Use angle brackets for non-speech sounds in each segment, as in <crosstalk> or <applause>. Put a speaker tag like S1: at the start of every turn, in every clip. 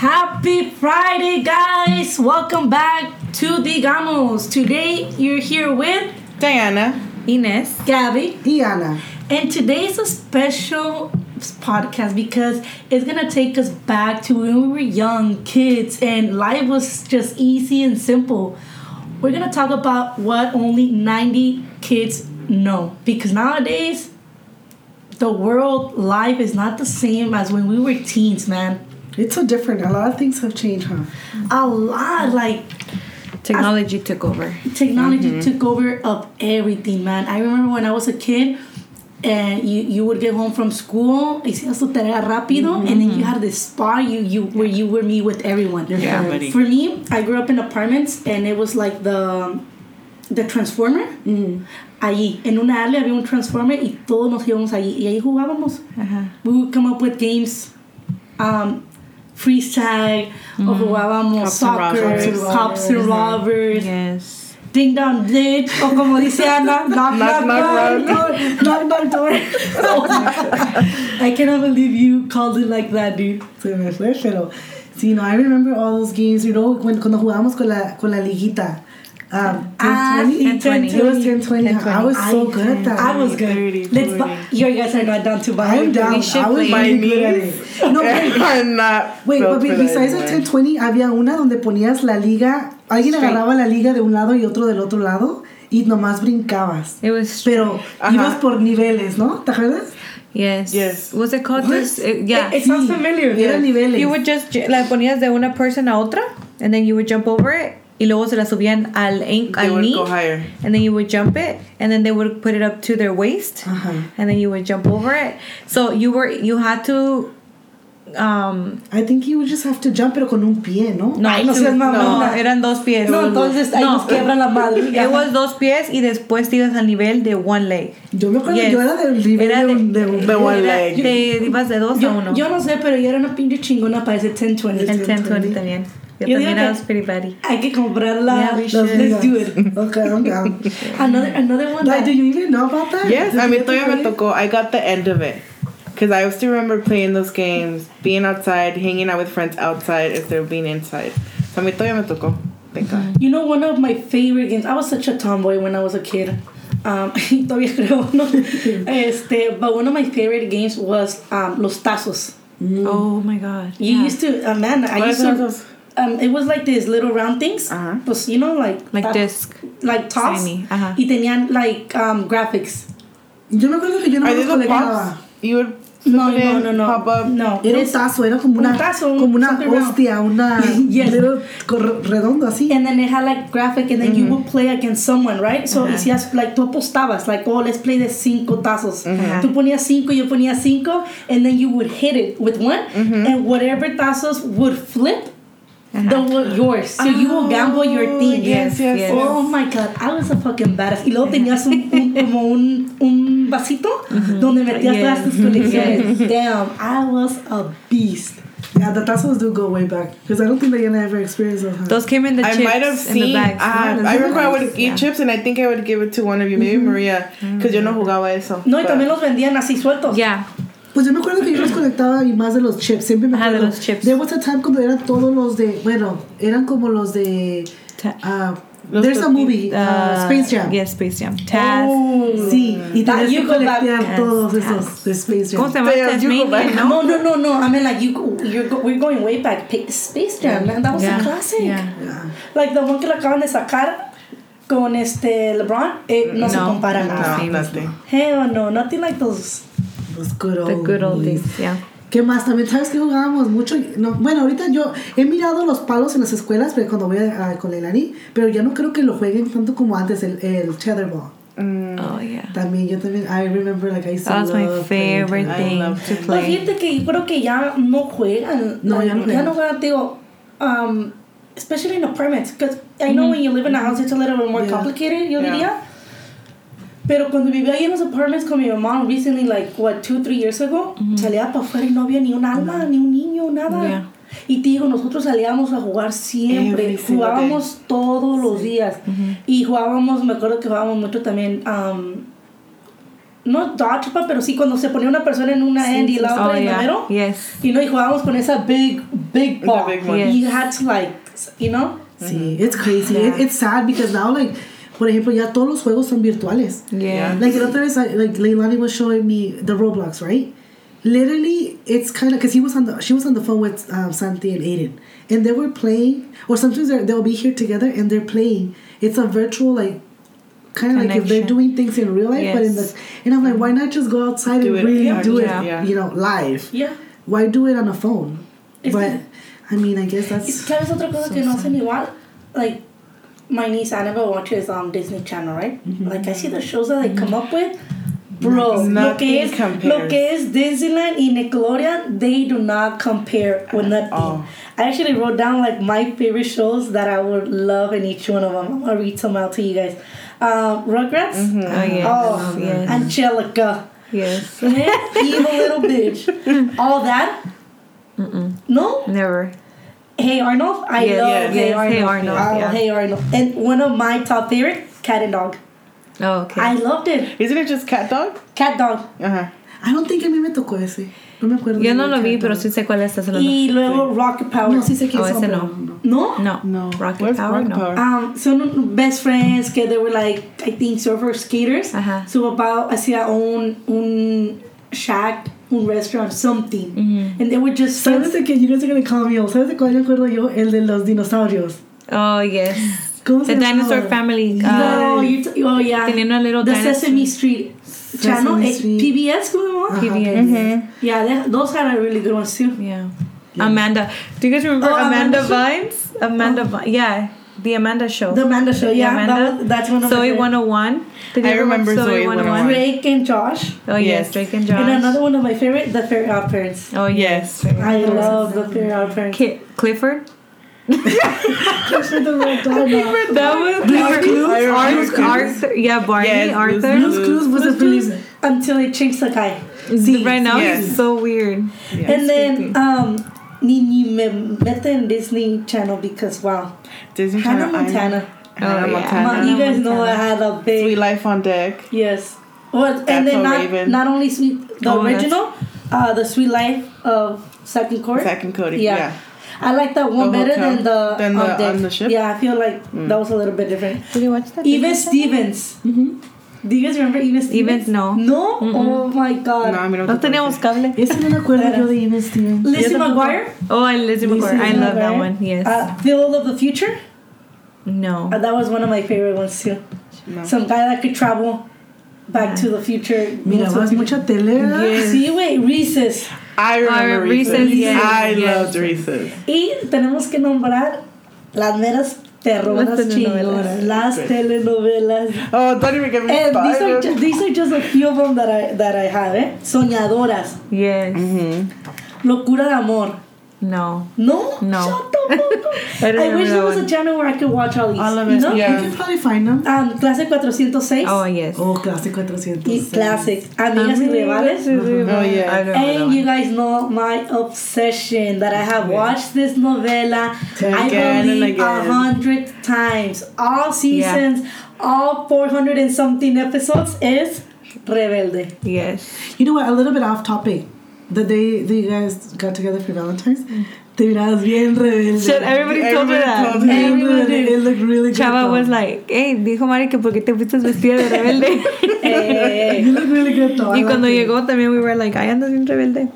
S1: Happy Friday, guys! Welcome back to Digamos. Today you're here with
S2: Diana.
S3: Inés.
S1: Gabby,
S4: Diana.
S1: and today is a special podcast because it's gonna take us back to when we were young kids and life was just easy and simple. We're gonna talk about what only 90 kids know because nowadays the world life is not the same as when we were teens, man.
S4: It's so different. A lot of things have changed, huh?
S1: A lot, like
S3: Technology took over.
S1: technology mm-hmm. took over of everything, man. I remember when I was a kid, and you, you would get home from school, hacías tu tarea rápido, and then you mm-hmm. had this spot you you where you were meet with everyone.
S2: Yeah, buddy.
S1: For me, I grew up in apartments, and it was like the the transformer. Mm-hmm. Allí, en una área había un transformer y todos nos íbamos allí y ahí jugábamos.
S3: Ajá.
S1: We would come up with games, um, freeze tag, mm. o jugábamos
S2: Cops
S1: soccer, cops and robbers,
S3: Yes.
S1: ding dong ditch, o como dice Ana, knock knock
S2: Knock, knock,
S1: knock, knock door. <laughs> I cannot believe you called it like that, dude.
S4: Se me fue, pero sí, no, I remember all those games, you know, when, cuando jugábamos con la, con la liguita. Um,
S1: Ah,
S4: 10-20?
S1: sí, 10-20.
S4: It was 10-20. I was so good at that.
S1: I was good.
S2: 30,
S1: Let's
S2: 40.
S1: buy, you guys are not down to buy.
S4: I'm down.
S3: We should
S4: I was really good at it. <laughs> No, wait, <laughs>
S2: I'm not.
S4: wait but besides the
S2: anymore.
S4: 10-20, había una donde ponías la liga, alguien
S3: Straight.
S4: agarraba la liga de un lado y otro del otro lado y nomás brincabas.
S3: It was.
S4: Pero
S2: Ajá.
S4: ibas por niveles, ¿no? ¿Te acuerdas?
S3: yes.
S2: Yes.
S3: Was it called this? uh, yeah.
S1: It sounds familiar.
S4: Eran niveles.
S3: you would just ju- la ponías de una person a otra, and then you would jump over it, y luego se la subían al ankle, al knee,
S2: go higher.
S3: and then you would jump it, and then they would put it up to their waist,
S4: Ajá.
S3: and then you would jump over it. So you were you had to. Um,
S4: I think you would just have to jump, pero con un pie, ¿no?
S3: no,
S1: Ay, no seas
S3: no,
S1: mamona.
S3: eran dos pies.
S1: No, entonces ahí
S3: No.
S1: nos quiebran la madre. <laughs>
S3: It was dos pies y después te ibas al nivel de one leg.
S4: Yo me acuerdo,
S3: Yes.
S4: yo era del nivel
S3: Era
S4: de,
S3: de-
S4: de
S2: de one
S3: Era-
S2: leg.
S3: Te ibas de dos a
S1: Yo,
S3: uno.
S1: yo no sé, pero yo era una pinche chingona para ese 1020.
S3: el 1020 también. Yo,
S1: Yo
S3: también era pretty buddy.
S1: Hay que comprarla.
S3: Yeah,
S1: Let's do it.
S4: Okay, I'm down. <laughs>
S1: Another, another one.
S4: Like,
S1: that-
S4: do you even know about that?
S2: Yes, a mí todavía me tocó. I got the end of it. Because I still remember playing those games, being outside, hanging out with friends outside instead of being inside. So a mí todavía me tocó. Thank God.
S1: You know, one of my favorite games. I was such a tomboy when I was a kid. Um, <laughs> todavía creo, no. <laughs> Este, but one of my favorite games was um, los tazos.
S3: Oh my god.
S1: You
S3: yeah.
S1: used to, uh, man, I
S2: What
S1: used to.
S2: those?
S1: Um, it was like these little round things.
S2: Uh-huh.
S1: Pues, you know, like
S3: like
S1: ta-
S3: disc.
S1: like toss.
S3: Tiny, ajá.
S1: Y tenían like um, graphics.
S4: Yo me acuerdo que yo no
S2: Are
S4: los
S2: these the
S4: colectaba.
S2: pops? You would
S1: No, no, no, no.
S2: pop up.
S1: No.
S4: Era un tazo, era como una,
S1: Un tazo,
S4: como una hostia, una <laughs>
S1: Yes.
S4: little redondo así.
S1: And then they had like graphic, and then you would play against someone, right? So
S3: Ajá.
S1: hacías like tú apostabas, like oh let's play the cinco tazos.
S3: Ajá.
S1: Tú ponías cinco, yo ponía cinco, and then you would hit it with one, and whatever tazos would flip, Uh-huh. the were uh-huh. yours. So you will gamble your oh, team.
S2: Yes, yes,
S3: Yes.
S1: Oh my god, I was a fucking badass. Y luego tenías un, un- como un, un vasito <laughs> mm-hmm. donde metías
S3: Yes.
S1: todas tus mm-hmm. colecciones. Damn, I was a beast.
S4: Yeah, the tassels do go way back. Because I don't think Diana ever experienced those. huh?
S3: Those came in the
S2: I
S3: chips
S2: might have
S3: in the
S2: seen.
S3: bags.
S2: ah. I remember I would
S3: Bags,
S2: eat
S3: yeah.
S2: chips and I think I would give it to one of you, maybe mm-hmm. Maria, because yo no jugaba eso.
S1: No, y
S2: but-
S1: también los vendían así sueltos.
S3: Yeah.
S4: Pues yo me acuerdo que yo los colectaba y más de los chips. Siempre me
S3: Ajá, de
S4: acuerdo.
S3: los chips.
S4: There was a time cuando eran todos los de. Bueno, eran como los de. Ah,
S2: Los
S4: there's a movie, uh,
S3: Uh,
S4: Space Jam.
S3: Yes, Space Jam. Taz.
S1: Oh.
S4: Sí, y tenías que
S1: go
S4: colectear todos
S3: yes.
S4: esos de Space Jam.
S3: ¿Cómo se llama?
S2: Go back.
S3: ¿no?
S1: No, no, no. I mean, like you, you're go, we're going way back. Pa- Space Jam, man, that was
S3: Yeah.
S1: a classic.
S3: Yeah.
S4: Yeah.
S1: Like the one que le acaban de sacar con este LeBron, eh, no, se
S3: No,
S1: compara
S3: no.
S1: nada.
S2: No, nothing.
S1: Hell no, nothing like those.
S4: Los good old,
S3: The good old
S4: days.
S3: days. Yeah.
S4: ¿Qué más? También sabes que jugábamos mucho. No, bueno, ahorita yo he mirado los palos en las escuelas pero cuando voy a, a- con Leilani, pero ya no creo que lo jueguen tanto como antes el, el tetherball.
S3: Oh yeah.
S4: También yo también I remember like I used to
S3: That was my favorite
S2: I
S3: thing
S2: love
S3: to.
S1: Pues
S3: play.
S1: fíjate que yo creo que ya no juegan.
S4: No, ya no
S1: Ya
S4: juegan.
S1: no juegan, digo. Um, especially in apartments. Because I know when you live in a house, it's a little bit more
S4: Yeah.
S1: complicated, yo
S2: Yeah.
S1: diría. Pero cuando vivía ahí en los apartments con mi mamá, recently, like, what, two, three years ago, salía para afuera y no había ni un alma, ni un niño, nada.
S3: Yeah.
S1: Y te digo, nosotros salíamos a jugar siempre,
S2: Every
S1: jugábamos todos los días. Y jugábamos, me acuerdo que jugábamos mucho también um, no dodgeball, pero sí cuando se ponía una persona en una end y la otra
S3: Oh,
S1: en el
S3: yeah.
S1: middle.
S3: Yes.
S1: You know, y jugábamos con esa big, big ball.
S2: big.
S3: Yes.
S1: You had to like, you know?
S4: Sí, it's crazy.
S3: Yeah.
S4: It- it's sad because now, like, por ejemplo, ya todos los juegos son virtuales.
S3: Yeah.
S4: Like, the other vez, I- like, Leilani was showing me the Roblox, right? Literally, it's kind of because he was on the she was on the phone with um, Santi and Aiden, and they were playing. Or sometimes they're, they'll be here together and they're playing. It's a virtual like. Kind of like if they're doing things in real life, but in the and I'm like, why not just go outside
S2: Do
S4: and
S2: it,
S4: really
S2: yeah,
S4: do it,
S3: yeah.
S4: you know, live?
S1: Yeah.
S4: Why do it on a phone?
S1: It's
S4: but
S1: good.
S4: I mean, I guess
S1: Y
S4: that's
S1: ¿Sabes otra cosa que no hacen igual? Like, my niece Annabelle watches um, Disney Channel, right? Like, I see the shows that they come up with. Bro, lo
S2: Nothing
S1: que, es,
S2: compares.
S1: lo que es Disneyland y Nickelodeon, they do not compare with nothing.
S2: all.
S1: I actually wrote down like my favorite shows that I would love in each one of them. I'm gonna read some out to you guys. Um, Rugrats,
S2: Mm-hmm.
S3: Oh, yes.
S1: Oh,
S3: yes.
S1: Angelica,
S3: yes.
S1: evil little bitch, <laughs> all that. No,
S3: Never.
S1: Hey Arnold, I
S3: Yes,
S1: love
S3: yes,
S1: Hey
S3: Hey
S1: Arnold.
S3: Arnold,
S1: Oh,
S3: yeah.
S1: Hey Arnold, and one of my top favorite, Cat and Dog.
S3: Oh, okay.
S1: I loved it.
S2: Isn't it just cat dog?
S1: Cat Dog.
S2: Uh-huh.
S4: I don't think a mí me tocó ese. No me acuerdo.
S3: Yo
S4: de
S3: no lo vi,
S4: Cat
S3: pero
S4: Dog.
S3: sí sé cuál estás hablando.
S1: Y luego Rocket Power.
S4: No, sí sé quién
S3: Oh,
S4: son,
S3: ese
S4: pero
S3: no.
S1: ¿No?
S3: No.
S2: No.
S3: Rocket
S2: Where's
S3: Power,
S2: Rocket
S3: no.
S2: Power?
S1: Um, son best friends que they were like, I think surfer skaters.
S3: Ajá.
S1: Su papá hacía un, un shack, un restaurant, something.
S3: Mm-hmm.
S1: And they would just
S4: ¿Sabes
S1: friends.
S4: de que you guys are gonna call me old? ¿Sabes de cuál me acuerdo yo? El de los dinosaurios.
S3: Oh, yes.
S4: ¿Cómo
S3: The
S4: se llamaba?
S3: Dinosaur Family.
S1: No,
S3: Uh,
S1: you t- oh yeah.
S3: Tenían una little
S1: The
S3: dinosaur.
S1: Sesame Street channel,
S4: Sesame
S1: eh,
S4: Street.
S1: PBS, ¿cómo se llama?
S3: PBS.
S1: Yeah, they, those had a really good ones too.
S3: Yeah. Amanda. Do you guys remember
S1: Oh,
S3: Amanda,
S1: Amanda
S3: Vines? Amanda Vi- Yeah. The Amanda Show.
S1: The Amanda Show,
S3: The
S1: yeah,
S3: Amanda.
S1: that was, that's one of
S3: Zoe
S1: my favorite.
S3: 101. Did you
S2: I
S3: ever watch
S2: remember Zoe 101.
S1: Drake and Josh.
S3: Oh, yes.
S2: Yes.
S3: Drake and Josh.
S1: And another one of my favorite, The Fairy Odd Parents.
S3: Oh, yes.
S1: I love The Fairy Odd Parents.
S3: Ki- <laughs> Clifford.
S4: that
S3: That was
S4: Blue's Clues?
S2: I remember
S3: Arthur,
S2: Blue's
S3: Arthur. Yeah, Barney,
S2: Yes,
S3: Arthur.
S4: Blue's Clues was a really...
S1: Until it changed the guy.
S4: Sí,
S3: right now,
S2: yes.
S3: he's so weird.
S1: and then, um, ni, ni me mete en Disney Channel because, wow.
S2: Disney
S1: Hannah
S2: Channel. I.
S1: Montana.
S2: Hannah
S3: Oh, yeah.
S2: Montana.
S1: Ma- you guys know I had a big
S2: Sweet Life on Deck.
S1: Yes. Well, and then not,
S2: Raven.
S1: not only sweet the
S3: Oh,
S1: original, uh, the Sweet Life of Second Court.
S2: Second Cody.
S1: Yeah.
S2: Yeah.
S1: I like that one
S2: The
S1: better
S2: hotel?
S1: than the
S2: Than the-
S1: on, deck.
S2: on the ship? Mm.
S1: Yeah, I feel like that was a little bit different.
S3: Did you watch that?
S1: Even Stevens. Do you guys remember Even Stevens?
S3: Evans, no.
S1: No. Oh my God.
S2: No, I mean,
S3: No teníamos cable.
S4: Ese no me acuerdo yo de Even Stevens.
S1: Lizzie. McGuire.
S3: Oh, and Lizzie McGuire. I love that one. Yes.
S1: Uh, Phil of the Future.
S3: no.
S1: Uh, that was one of my favorite ones too.
S2: No.
S1: Some guy that could travel back to the future.
S4: Mirabas mucha tele, ¿verdad?
S1: Sí, güey, Reese's.
S2: I remember
S3: Uh,
S2: Reese's.
S3: Reese's, yes,
S2: I
S3: yes.
S2: loved Reese's.
S1: Y tenemos que nombrar las meras terronas
S3: Las telenovelas.
S1: las telenovelas.
S2: Oh, don't even get me
S1: And these are, just, these are just a few of them that I, that I have, eh? Soñadoras,
S3: Yes.
S1: Locura de Amor.
S3: No.
S1: No?
S3: No.
S1: Shut the fuck up. <laughs>
S3: I
S1: I wish there
S3: that
S1: was a channel where I could watch all these.
S2: All of
S1: you
S2: it,
S1: know?
S2: yeah.
S4: You can probably find them.
S1: Um, clase 406
S3: Oh, yes.
S4: Oh, Clase 406.
S1: y Classic. Amigas y Rivales.
S2: Oh, yeah.
S3: I don't know that
S1: And you guys know my obsession that I have watched this novela, I
S2: Again and
S1: believe, a hundred times. All seasons, all 400 and something episodes is Rebelde.
S3: Yes.
S4: You know what? A little bit off topic. The day that you guys got together for Valentine's, mm. Te mirabas bien rebelde.
S3: Shit, everybody told me
S2: Everybody
S3: that.
S2: told me.
S1: Did.
S4: It looked really good.
S3: Chava
S4: though.
S3: was like, hey, dijo Mari que porque te fuiste vestida de rebelde.
S1: Eh, <laughs>
S4: You look really good though. I
S3: y cuando
S4: it.
S3: llegó también we were like, ay, andas bien rebelde.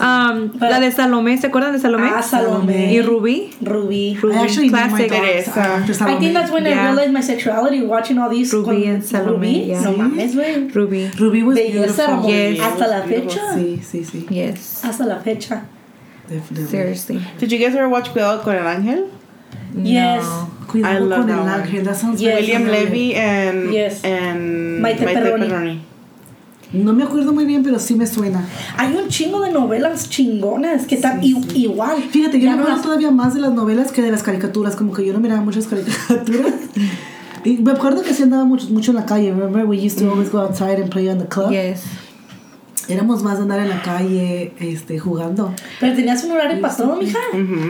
S3: Um, la de Salomé, ¿se acuerdan de Salomé?
S1: Ah, Salomé.
S3: Y Rubí.
S1: Ruby.
S3: Rubí.
S4: I actually
S3: Classic.
S4: dogs.
S2: Teresa.
S1: I think that's when I
S3: Yeah.
S1: realized my sexuality watching all these.
S3: Ruby
S1: con-
S3: and Salome,
S1: Ruby.
S3: yeah.
S1: No mames, güey.
S3: Rubí.
S4: Ruby was
S1: Belleza,
S4: beautiful.
S3: Yes.
S1: Hasta la
S2: Beautiful.
S1: fecha.
S4: Sí, sí, sí.
S3: Yes.
S1: Hasta la fecha.
S4: Definitely.
S3: Seriously.
S2: Did you guys ever watch Cuidado con el Ángel?
S1: Yes.
S3: No.
S4: Cuidado
S2: I love
S4: con
S2: that
S4: el ángel. That sounds
S1: Yes.
S2: William
S4: familiar.
S2: Levy and
S1: Yes.
S2: and
S1: Maite Perroni.
S4: No me acuerdo muy bien, pero sí me suena.
S1: Hay un chingo de novelas chingonas que están i- igual.
S4: Fíjate, yo
S1: Ya
S4: me
S1: no
S4: acuerdo todavía más de las novelas que de las caricaturas. Como que yo no miraba muchas caricaturas. <laughs> y me acuerdo que sí andaba mucho, mucho en la calle. Remember, we used to always go outside and play on the club.
S3: Yes.
S4: Éramos más de andar en la calle, este, jugando.
S1: Pero tenías un horario para todo, mija.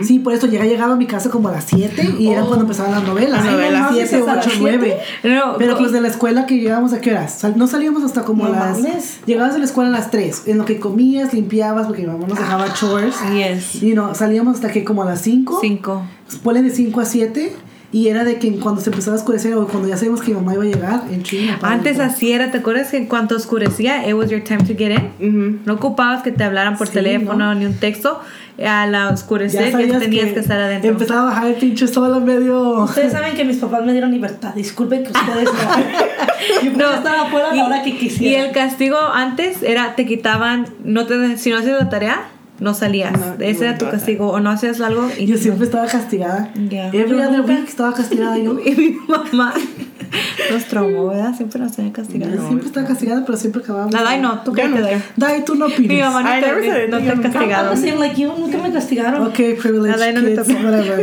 S4: Sí, por eso llega, llegaba a mi casa como a las 7 y era cuando empezaban las novelas.
S2: Las novelas.
S1: no mames,
S4: 7,
S1: ¿hasta las
S4: 8,
S1: siete?
S4: 9.
S3: No,
S4: Pero pues de la escuela que llegábamos a qué horas? Sal- no salíamos hasta como
S1: No
S4: las.
S1: mames.
S4: Llegabas de la escuela a las 3. En lo que comías, limpiabas, porque mi mamá nos dejaba chores.
S3: Yes.
S4: Y no, salíamos hasta que como a las 5.
S3: Cinco.
S4: Ponle de 5 a 7. Y era de que cuando se empezaba a oscurecer o cuando ya sabíamos que mi mamá iba a llegar, en chinga. para
S3: Antes así era, ¿te acuerdas que en cuanto oscurecía, it was your time to get in? No ocupabas que te hablaran por
S4: Sí,
S3: teléfono
S4: ¿no?
S3: ni un texto. A la oscurecer ya,
S4: sabías
S3: tenías que, estar adentro.
S4: Empezaba a bajar el pinche sol a medio.
S1: Ustedes saben que mis papás me dieron libertad. Disculpen que ustedes no. <laughs> Yo
S3: No,
S1: estaba afuera a la hora que
S3: Y
S1: quisiera.
S3: el castigo antes era, te quitaban, no te, si no hacías la tarea, no salías.
S2: No,
S3: Ese era tu
S2: no.
S3: castigo. O no hacías algo y
S4: Yo siempre estaba castigada.
S3: Ya.
S4: Every
S3: Yo
S4: other
S3: nunca-
S4: week estaba castigada yo. <laughs>
S3: Y mi mamá <laughs> nos traumó, ¿verdad? Siempre nos tenía
S4: Yo
S3: castigados.
S4: siempre estaba castigada, pero siempre acabábamos.
S3: La Dai no, tú cállate,
S2: nunca.
S3: Dai.
S4: Dai, tú no opines.
S3: Mi mamá no te, no te
S1: like you. Nunca me castigaron.
S4: Ok, privileged
S3: A Dai no le tocó.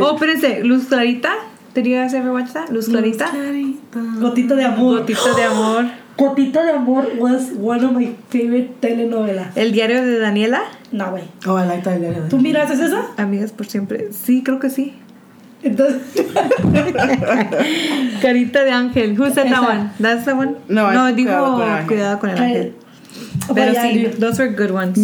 S3: Oh, espérense, Luz Clarita. You guys ever watch that? Luz Clarita.
S4: Clarita.
S1: Gotita de amor.
S3: Gotito de amor. <laughs>
S1: Gotita de amor was one of my favorite telenovelas.
S3: El diario de Daniela.
S1: No, güey.
S4: Oh, I like that. yeah.
S1: ¿Tú miraste esa?
S3: Amigas por siempre. Sí, creo que sí.
S1: Entonces, <laughs>
S3: Carita de ángel. Who said that one? That's the one?
S2: No,
S3: no
S2: es
S3: dijo
S2: Cuidado con el ángel.
S3: cuidado con el
S1: Ay,
S3: ángel.
S1: oh,
S3: Pero
S1: yeah,
S3: sí,
S1: dude.
S3: those were good ones.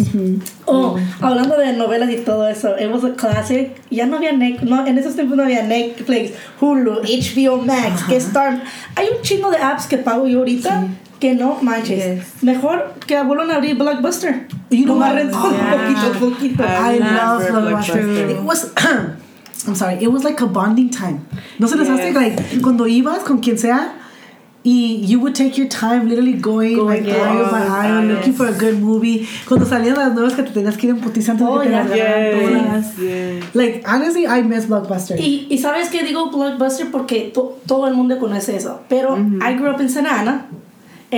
S1: Oh, hablando de novelas y todo eso, it was a classic. Ya no había Netflix, no, en esos tiempos no había Netflix, Hulu, HBO Max, que Star. Hay un chingo de apps que pago yo ahorita que no manches.
S3: Yes.
S1: Mejor que vuelvan a abrir Blockbuster. Nomás
S4: what?
S1: rento
S3: Yeah.
S1: poquito, poquito.
S2: I
S4: I
S2: love
S4: love Blockbuster. It was. <clears throat> I'm sorry. It was like a bonding time. No se les hace like cuando ibas con quien sea. Y you would take your time literally going, like
S3: yes.
S4: aisle by aisle,
S2: Yes.
S4: looking for a good movie. Cuando salían las nuevas que te tenías que ir en putiza antes
S1: Oh,
S4: de que te las.
S2: Yes.
S4: Like, honestly, I miss Blockbuster.
S1: Y, y sabes que digo Blockbuster porque to- todo el mundo conoce eso. Pero I grew up in Santa Ana,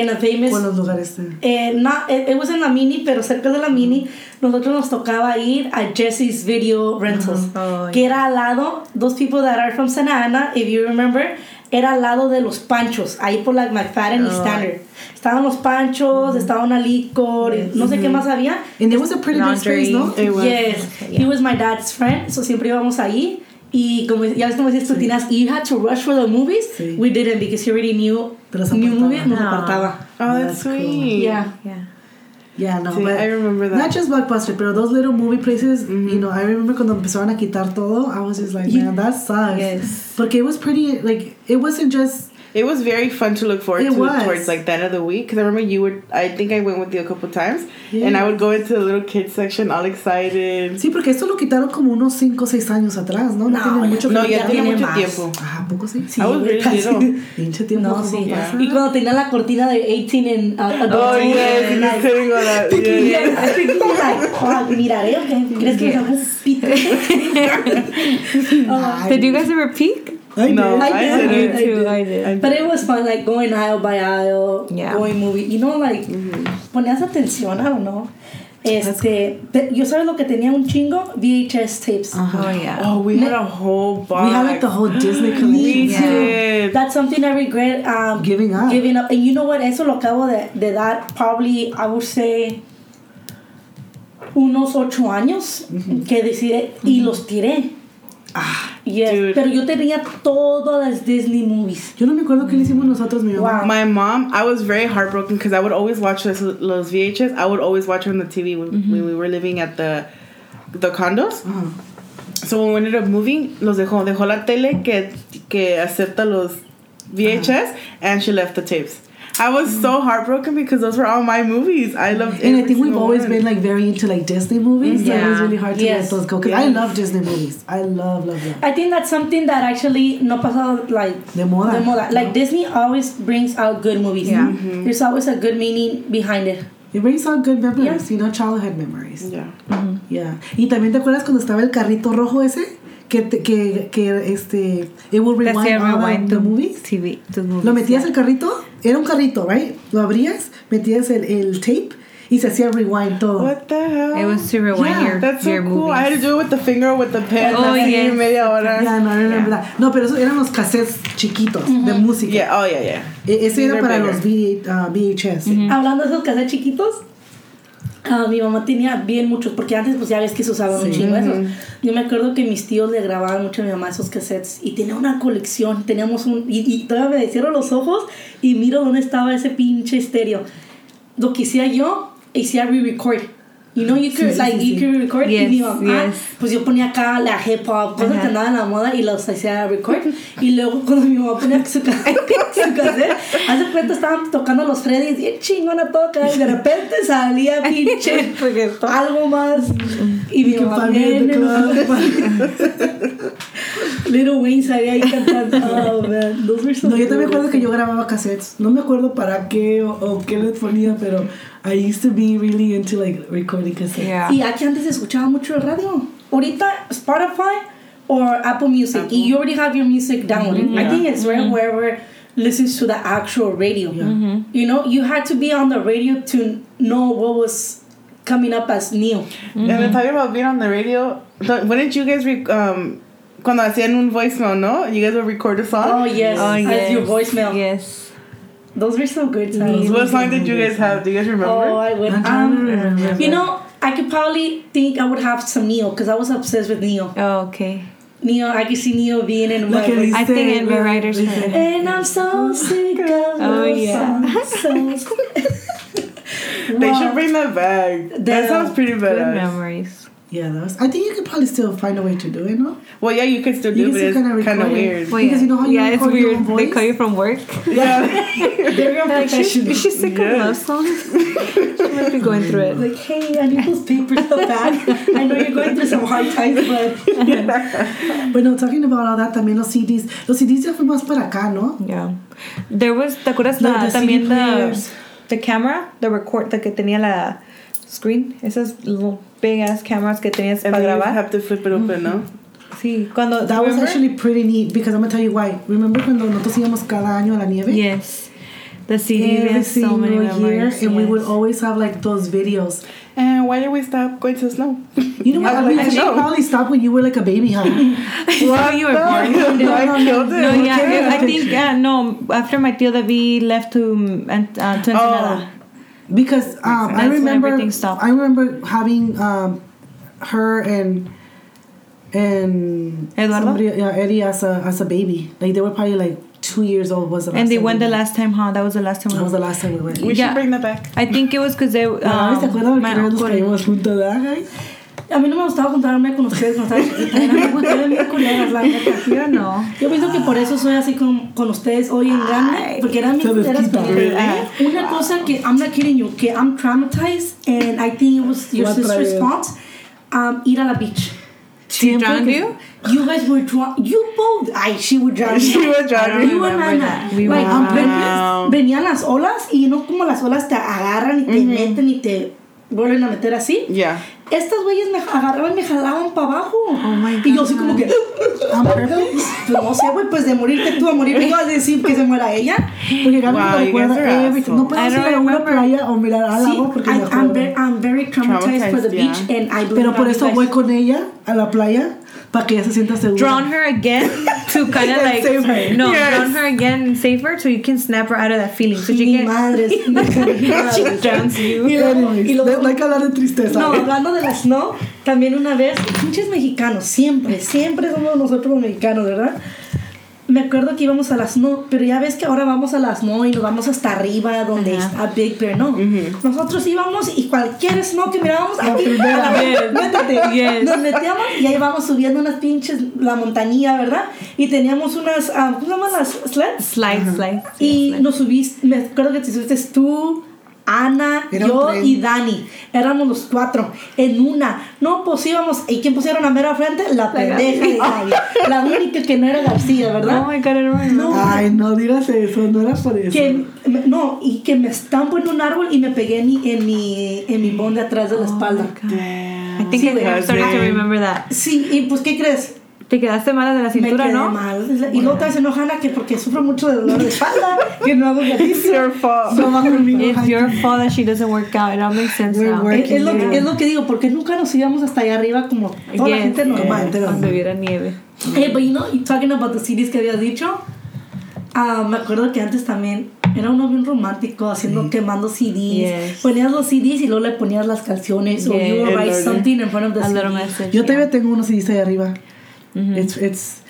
S1: en a famous
S4: Con los lugares. de-
S1: Eh, not, it, it was en la mini, pero cerca de la mini, nosotros nos tocaba ir a Jesse's Video Rentals,
S3: Oh,
S1: que era al lado, those people that are from Santa Ana, if you remember, era al lado de los panchos, ahí por la McFadden y
S3: Oh.
S1: Standard. Estaban los panchos, estaba una licor, y no sé qué más había.
S4: And it was a pretty big
S3: Laundry.
S4: space, ¿no?
S2: It was.
S1: Yes, he was my dad's friend, so siempre íbamos ahí. Y como ya ves como dices tú, tenías, you had to rush for the movies.
S4: Sí.
S1: We didn't because he already knew new movies, nos
S3: Ah.
S1: apartaba.
S2: Oh, that's
S4: That's cool.
S2: sweet.
S1: Yeah.
S3: Yeah.
S4: Yeah, no,
S2: Sí,
S4: but
S2: I remember that.
S4: Not just Blockbuster, pero those little movie places, you know, I remember cuando empezaron a quitar todo, I was just like,
S1: You-
S4: man, that sucks.
S3: Yes.
S4: Porque it was pretty, like, it wasn't just,
S2: It was very fun to look forward
S4: It
S2: to
S4: was.
S2: towards like the end of the week because I remember you would. I think I went with you a couple times,
S4: Yeah.
S2: and I would go into the little kids section all excited.
S4: sí, porque esto lo quitaron como unos 5 o 6 años atrás, ¿no?
S1: No,
S4: tiene mucho
S2: No, ya
S1: Ya
S2: tiene
S1: tiene
S2: mucho
S1: más.
S2: tiempo.
S4: Ah, ¿a poco sí?
S1: Sí,
S2: I was
S1: güey,
S2: really
S1: casi.
S2: little. <laughs>
S4: Pinche tiempo.
S1: No, sí.
S4: pasa?
S1: Y cuando tenía la cortina de 18 en uh,
S2: Oh yes, you
S1: like,
S2: just couldn't that.
S1: y
S2: Yeah.
S1: I think like, miraré ¿Crees que me hago pito? Oh,
S3: Did you guys ever peek?
S4: I
S2: No,
S4: did.
S1: I
S2: I
S1: did.
S2: didn't.
S1: I did.
S3: I did.
S1: But it was fun, like going aisle by aisle,
S3: Yeah.
S1: going movie. You know, like, ponías atención, I don't know. Este, te- yo sabes lo que tenía un chingo? VHS tapes.
S3: Oh, yeah.
S2: Oh, we had a whole box.
S4: We had like the whole Disney <gasps> collection.
S3: Yeah.
S2: did.
S1: That's something I regret um,
S4: Giving up.
S1: Giving up. And you know what? Eso lo acabo de, de dar probably, I would say, unos ocho años que decidí y los tiré.
S4: Ah,
S1: Yes,
S2: Dude.
S1: Pero yo tenía todas las Disney movies.
S4: yo no me acuerdo qué le hicimos nosotros, mi mamá.
S1: Wow.
S2: My mom, I was very heartbroken because I would always watch those, those VHS. I would always watch on the TV when, when we were living at the the condos.
S4: Ajá.
S2: So when we ended up moving, los dejó, dejó la tele que, que acepta los VHS and she left the tapes. I was so mm. heartbroken because those were all my movies. I loved
S4: And I think we've always
S2: one.
S4: been like very into like Disney movies. So it was really hard to
S1: Yes.
S4: let those go. Because I love Disney movies. I love, love, love.
S1: I think that's something that actually no pasa like
S4: De moda.
S1: de moda. Like Disney always brings out good movies.
S3: Yeah. Mm-hmm. Mm-hmm.
S1: There's always a good meaning behind it.
S4: It brings out good memories,
S1: Yeah.
S4: you know, childhood memories.
S2: Yeah. Mm-hmm.
S4: Yeah. Y también te acuerdas cuando estaba el carrito rojo ese? Que, que, que este, it will rewind, the-
S3: rewind
S4: the
S3: tu
S4: movies.
S3: TV, tus movies.
S4: Lo metías
S3: yeah.
S4: el carrito, era un carrito, right? Lo abrías, metías el, el tape y se hacía rewind todo.
S2: What the hell?
S3: It was to rewind
S4: Yeah,
S3: your,
S2: That's so
S3: your
S2: cool. I had to
S3: movies.
S2: do it with the finger or with the pen.
S3: Oh, yes.
S2: media hora.
S4: Ya, no, no, no,
S3: Yeah.
S4: No, pero esos eran los cassettes chiquitos de música.
S2: Yeah. Oh yeah, yeah.
S4: E- Ese
S2: These
S4: era para
S2: bigger.
S4: los V- uh, VHS.
S1: Hablando de esos cassettes chiquitos, Ah, mi mamá tenía bien muchos, porque antes pues ya ves que se usaban un chingo esos. Yo me acuerdo que mis tíos le grababan mucho a mi mamá esos cassettes y tenía una colección, teníamos un... Y, y todavía me cierro los ojos y miro dónde estaba ese pinche estéreo. Lo que hacía yo, hacía re-record. You know, you could,
S4: sí,
S1: like,
S4: sí,
S1: you could record
S3: Yes,
S1: y mi mamá,
S3: yes.
S1: pues yo ponía acá la hip hop, cosas que andaban en la moda y los hacía record. y luego cuando mi mamá ponía su, ca- <laughs> su cassette, hace cuenta estaban tocando los Freddy's, bien chingona toca, y de repente salía <laughs> pinche algo más. Y mi mamá. <laughs> Little Wayne salía ahí cantando. Oh man, those were so
S4: No, yo también me acuerdo que yo grababa cassettes. No me acuerdo para qué o, o qué les ponía, pero I used to be really into like recording cassettes.
S3: Yeah.
S1: Y aquí antes se escuchaba mucho el radio. Ahorita Spotify or Apple Music.
S2: Apple.
S1: Y you already have your music downloaded. Mm-hmm. I
S2: Yeah.
S1: think it's rare mm-hmm. whoever listens to the actual radio.
S4: Yeah. Mm-hmm.
S1: You know, you had to be on the radio to know what was coming up as new.
S2: And then talking about being on the radio, don't- wouldn't you guys re- um cuando hacían un voicemail, no? You guys would record a song.
S1: Oh yes,
S3: Oh, yes.
S1: as
S3: yes.
S1: your voicemail.
S3: Yes.
S1: Those were so good times.
S2: What song did you guys have? Do you guys remember?
S1: Oh, I would.
S4: I'm trying
S1: Um,
S4: remember.
S1: you know, I could probably think I would have some Neo because I was obsessed with Neo.
S3: Oh, okay.
S1: Neo, I could see Neo being in
S4: Like
S1: my
S4: at
S3: I think
S4: they-
S3: in the writer's
S4: they-
S1: And I'm so sick of
S3: Oh,
S1: love
S3: yeah.
S1: songs, so- <laughs>
S2: They
S1: Wow.
S2: should bring that back.
S1: The-
S2: that sounds pretty
S3: Good memories.
S4: Yeah, that was. I think you could probably still find a way to do it, no?
S2: Well, yeah, you could still do
S4: can
S2: it,
S4: still
S2: but
S4: kinda
S2: it's kind of
S4: record
S2: weird.
S3: Well,
S4: Because you know how you
S3: yeah, it's
S4: record your
S3: weird.
S4: own
S3: They call you from work. <laughs>
S2: yeah.
S1: Very
S3: Like, she's,
S1: unprofessional.
S3: is she sick
S2: Yeah.
S3: of love songs? she might be going through it.
S1: Like, hey, I need those papers so bad. I know you're going through some hard times, but <laughs>
S4: Bueno, talking about all that, también los CDs. Los CDs ya fue más para acá, ¿no?
S3: Yeah. There was, ¿te acuerdas
S4: The-
S3: la,
S4: the CD
S3: también the, the camera, the record, the que tenía la screen, esas little big ass cameras que tenías
S2: And
S3: para
S2: then you
S3: grabar?
S2: have to flip it open, no?
S3: Sí, cuando
S4: That was actually pretty neat because I'm gonna tell you why. Remember cuando nosotros íbamos cada año a la nieve?
S3: Yes. The CD
S4: Every
S3: has so many
S4: single year,
S3: memories.
S4: and we would always have like those videos.
S2: And why did we stop going to snow?
S4: You know what? <laughs>
S2: I
S4: I, mean,
S2: like
S4: I should
S2: know.
S4: probably stop when you were like a baby, huh? <laughs>
S2: Well,
S3: you were
S2: no,
S3: born. <laughs>
S2: no, I killed it.
S3: No, yeah,
S4: Okay.
S3: I think uh, no. After my tío David left to uh, to Ensenada.
S4: Because um, I remember. I remember having um, her and and
S3: Eduardo?
S4: somebody, yeah, Eddie as a as a baby. Like they were probably like two years old. Was the last
S3: and they
S4: time
S3: went
S4: we
S3: the last time, huh? That was the last time.
S4: That
S3: we
S4: was the last time we went.
S2: We
S3: Yeah.
S2: should bring that back.
S3: I think it was because they. Um,
S1: A mí no me gustaba juntarme con ustedes cuando estaba chiquita. Eran bien culeras, la neta. <laughs>
S3: Yo no.
S1: Yo pienso que por eso soy así con, con ustedes hoy en grande, porque eran bien culeras? Una cosa que, I'm not kidding you, que I'm traumatized, and I think it was your sister's fault, um, ir a la beach.
S3: She drowned you?
S1: You guys were drunk. You both. Ay, she would drown <laughs>
S2: She
S1: you.
S2: would drown you.
S1: You and Ana.
S3: We
S1: like,
S3: were-
S1: ven-
S2: Wow.
S1: venían las olas y no como las olas te agarran y te meten y te vuelven a meter así.
S2: Yeah.
S1: Estas güeyes me agarraban y me jalaban para abajo.
S3: Oh my
S1: y yo así como que.
S4: On purpose?
S1: Pues no sé, güey, pues de morirte tú a morir yo a decir que se muera ella.
S4: Porque Gaby
S2: Wow,
S4: me recuerda everything.
S2: assholes.
S4: No puedo ir a una playa o mirar al
S1: Sí,
S4: agua porque me
S1: I'm, I'm,
S4: acuerdo.
S1: very, I'm very traumatized for the
S2: Traumatized,
S1: beach and I
S4: Pero por eso voy con ella a la playa para que ella se sienta segura.
S3: Drown her again to <laughs> kind of like
S4: Save her.
S3: no,
S2: Yes.
S3: drown her again and save her so you can snap her out of that feeling. So you can
S1: madres. <laughs>
S3: she drowns you.
S1: Y luego-
S4: Anyways,
S1: y luego-
S4: no hay que hablar de tristeza.
S1: No, hablando de la snow, también una vez, pinches mexicanos, siempre, siempre somos nosotros los mexicanos, ¿verdad? Me acuerdo que íbamos a la snow, pero ya ves que ahora vamos a la snow y nos vamos hasta arriba donde
S3: Ajá.
S1: está Big Bear, ¿no? Nosotros íbamos y cualquier snow que mirábamos, aquí,
S4: primera.
S1: a la <laughs> vez, métete.
S3: Yes.
S1: nos metíamos y ahí vamos subiendo unas pinches, la montañía, ¿verdad? Y teníamos unas, ah, ¿cómo se llaman las sleds?
S3: Slide, slide.
S1: Y nos subiste, me acuerdo que te subiste tú, Ana,
S4: Era
S1: yo
S4: tren.
S1: y Dani. Éramos los cuatro en una. No, pues íbamos. ¿Y quién pusieron a mera frente? La pendeja de Gaby. La única que no era García,
S3: Oh
S1: ¿verdad?
S3: my don't remember.
S1: No.
S4: Ay, no digas eso, no era por eso.
S1: Que, no, y que me estampo en un árbol y me pegué en mi, en mi, en mi bonde atrás de la espalda.
S3: I think
S1: Sí,
S3: I- starting to remember that.
S1: Sí, y pues, ¿qué crees?
S3: Te quedaste mala de la
S1: Me
S3: cintura,
S1: quedé
S3: ¿no?
S1: mal. Y luego te se enojana que porque sufro mucho de dolor de espalda, que no hago
S2: It's
S1: ejercicio.
S2: your fault.
S4: No va conmigo.
S3: It's your fault that she doesn't work out. It all makes sense
S4: We're
S3: now.
S4: working.
S1: Es, es lo, es lo que digo, porque nunca nos íbamos hasta allá arriba como toda la
S3: Yes,
S1: gente normal.
S3: yes, Donde hubiera nieve.
S1: Hey, but you know, you talking about the CDs que habías dicho. ah, me acuerdo que antes también Era uno bien romántico, haciendo, quemando CDs.
S3: Yes.
S1: Ponías los CDs y luego le ponías las canciones. O
S3: Yes.
S1: you would write something in front of the CD.
S4: Yo
S3: yeah.
S4: todavía tengo unos CDs ahí arriba. It's, it's,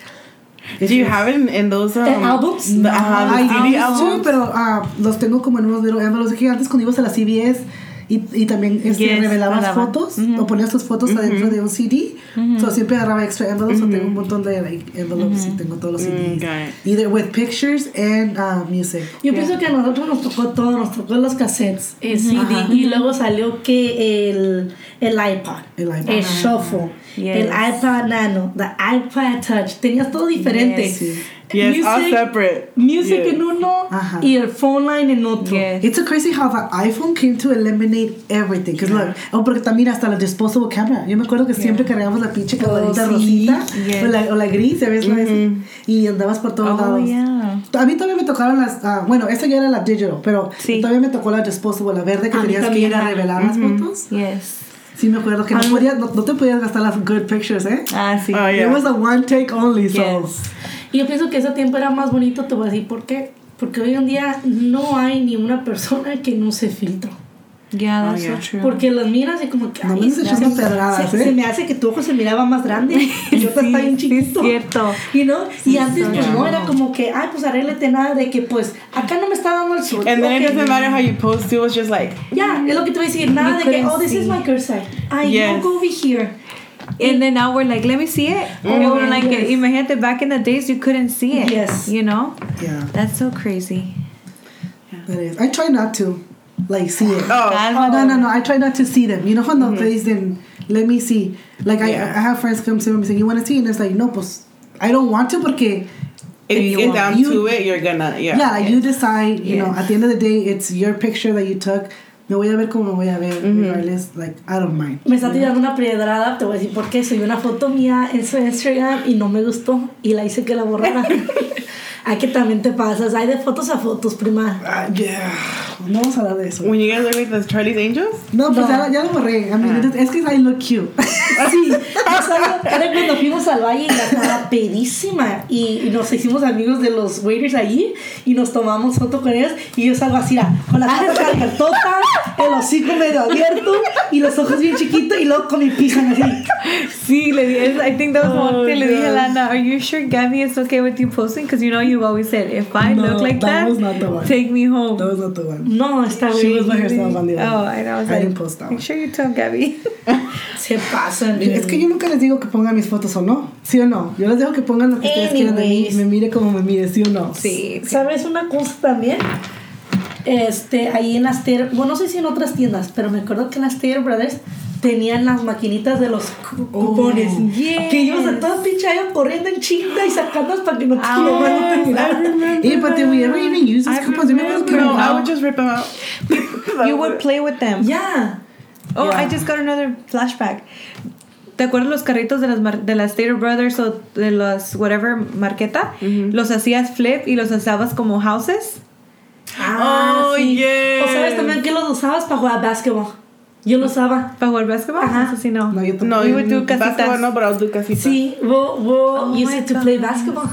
S2: Do you have it in, in those um,
S1: The albums?
S2: The,
S4: I
S2: CD
S4: to,
S2: albums.
S4: pero ah, los tengo como en unos little envelopes. Que antes cuando ibas a la CBS y, y también este,
S3: Yes,
S4: revelabas fotos o ponías tus fotos adentro de un CD. So siempre agarraba extra envelopes. So tengo un montón de like, envelopes y tengo todos los CDs.
S2: got it.
S4: Either with pictures and uh, music.
S1: Yo pienso que a nosotros nos tocó todo, nos tocó los cassettes, el CD,
S4: Ajá.
S1: y luego salió que el, el iPod,
S4: El iPod.
S1: el Shuffle,
S3: Yes.
S1: el iPod Nano, the iPod Touch, tenías todo diferente.
S3: Yes.
S4: Sí.
S2: Yes, all separate.
S1: Music
S2: Yes.
S1: en uno
S4: Ajá.
S1: y el phone line en otro.
S3: Yes.
S4: It's so crazy how the iPhone came to eliminate everything. Because look, oh, porque también hasta la disposable camera. Yo me acuerdo que siempre cargábamos la pinche camarita
S1: sí.
S4: rosita
S3: Yes.
S4: o, la, o la gris, ¿sabes? Y andabas por todos
S3: Oh,
S4: lados.
S3: yeah.
S4: A mí todavía me tocaron las. ah, bueno, esa ya era la digital, pero
S3: Sí.
S4: todavía me tocó la disposable, la verde que
S1: A
S4: tenías que ir a revelar las fotos.
S3: Yes.
S4: Sí, me acuerdo que no, podías, no, no te podías gastar las good pictures, ¿eh?
S3: Ah, sí.
S2: Oh,
S4: It
S2: yeah.
S4: was a one take only, so.
S3: Yes.
S1: Y yo pienso que ese tiempo era más bonito, te voy a decir por qué. Porque hoy en día no hay ni una persona que no se filtro.
S3: Yeah,
S2: Oh,
S3: that's
S2: yeah.
S3: so true.
S1: Porque los miras y como que...
S4: No me
S1: se-
S4: echando pedradas,
S1: se,
S4: ¿eh?
S1: se me hace que tu ojo se miraba más grande <laughs> y yo
S3: Sí,
S1: estaba bien
S3: sí,
S1: chiquito.
S3: es cierto.
S1: You know? y antes
S3: so
S1: pues no, era como que, ay, pues arréglate nada de que pues acá no me está dando el sol.
S2: And then it doesn't matter how you post. It was just like,
S1: Ya, es lo que te voy a decir, nada
S3: You
S1: de que, oh, this is my side. Ay,
S2: Yes.
S1: don't go over here.
S3: And then now we're like, let me see it.
S1: Oh,
S3: and we're like,
S1: yes.
S3: imagínate, back in the days, you couldn't see it.
S1: Yes.
S3: You know?
S4: Yeah,
S3: That's so crazy.
S4: that is. I try not to, like, see it.
S2: oh,
S3: That's
S4: No, no, no. I try not to see them. You know, cuando te dicen, let me see. Like, I,
S2: Yeah.
S4: I have friends come to me and say, you want to see? And it's like, no, pues, I don't want to porque,
S2: if you
S3: you
S2: get
S3: want-
S2: down
S4: you-
S2: to it, you're gonna, yeah.
S4: yeah, like, you decide, you know, at the end of the day, it's your picture that you took. Me voy a ver como me voy a ver, regardless. Like, I don't mind.
S1: Me está tirando una piedrada, te voy a decir por qué. Soy una foto mía en su Instagram y no me gustó y la hice que la borrara. Ay, <laughs> que también te pasas. Hay de fotos a fotos, prima.
S4: Ah, yeah. No vamos a hablar de eso.
S2: When you guys look like the Charlie's Angels?
S4: No, pues
S1: No.
S4: ya, ya lo borré. I mean, es que I look cute.
S1: Sí, <laughs> yo era cuando fuimos al valle y estaba pedísima y, y nos hicimos amigos de los waiters allí y nos tomamos foto con ellos y yo salgo así, ah, con la cara abiertota, el hocico medio abierto y los ojos bien chiquitos y luego con mi pijama así.
S3: Sí, le dije, I think that was
S2: Oh,
S3: one thing. Le dije,
S2: yes.
S3: Lana, are you sure Gabby is okay with you posting? Because you know you've always said, if I
S4: No,
S3: look like
S4: that
S3: that, take me home.
S4: That was not the one.
S1: No, está
S4: She
S1: bien.
S4: was by herself on the other.
S3: Oh, I know. I was
S4: I
S3: like,
S4: didn't post that
S3: make
S4: one.
S3: sure you tell Gabby. <laughs>
S1: Se pasan.
S4: Es que yo nunca les digo que pongan mis fotos o no. ¿Sí o no? Yo les dejo que pongan lo que ustedes quieran de mí.
S1: Anyways.
S4: Me mire como me mire, ¿sí o no?
S3: sí.
S1: ¿Sabes una cosa también? Este, ahí en las bueno, no sé si en otras tiendas, pero me acuerdo que en las Brothers tenían las maquinitas de los cu- cupones.
S3: yes.
S1: Que ibas a toda pinche allá corriendo en chinga y sacándolas para que no te
S3: Ah. <laughs>
S4: Yeah, but did we ever even use these
S3: I
S4: coupons?
S2: No,
S4: no.
S2: I would just rip them out. <laughs> <laughs>
S3: You would play with them.
S1: Ya.
S3: Oh,
S1: Yeah.
S3: I just got another flashback. ¿Te acuerdas los carritos de las mar- de las Stater Brothers o de los whatever marqueta? Los hacías flip y los hacías como houses.
S1: Ah,
S2: Oh,
S1: sí.
S2: yes.
S1: O sabes también que los usabas para jugar basketball. Yo lo usaba.
S3: ¿Para jugar basketball?
S1: Ajá.
S3: Eso sí, no.
S4: No, yo tampoco.
S2: No,
S3: would do casitas.
S2: no, I'll do casitas.
S1: Sí, we'll, we'll
S3: Oh
S1: use
S3: my
S1: it to play basketball.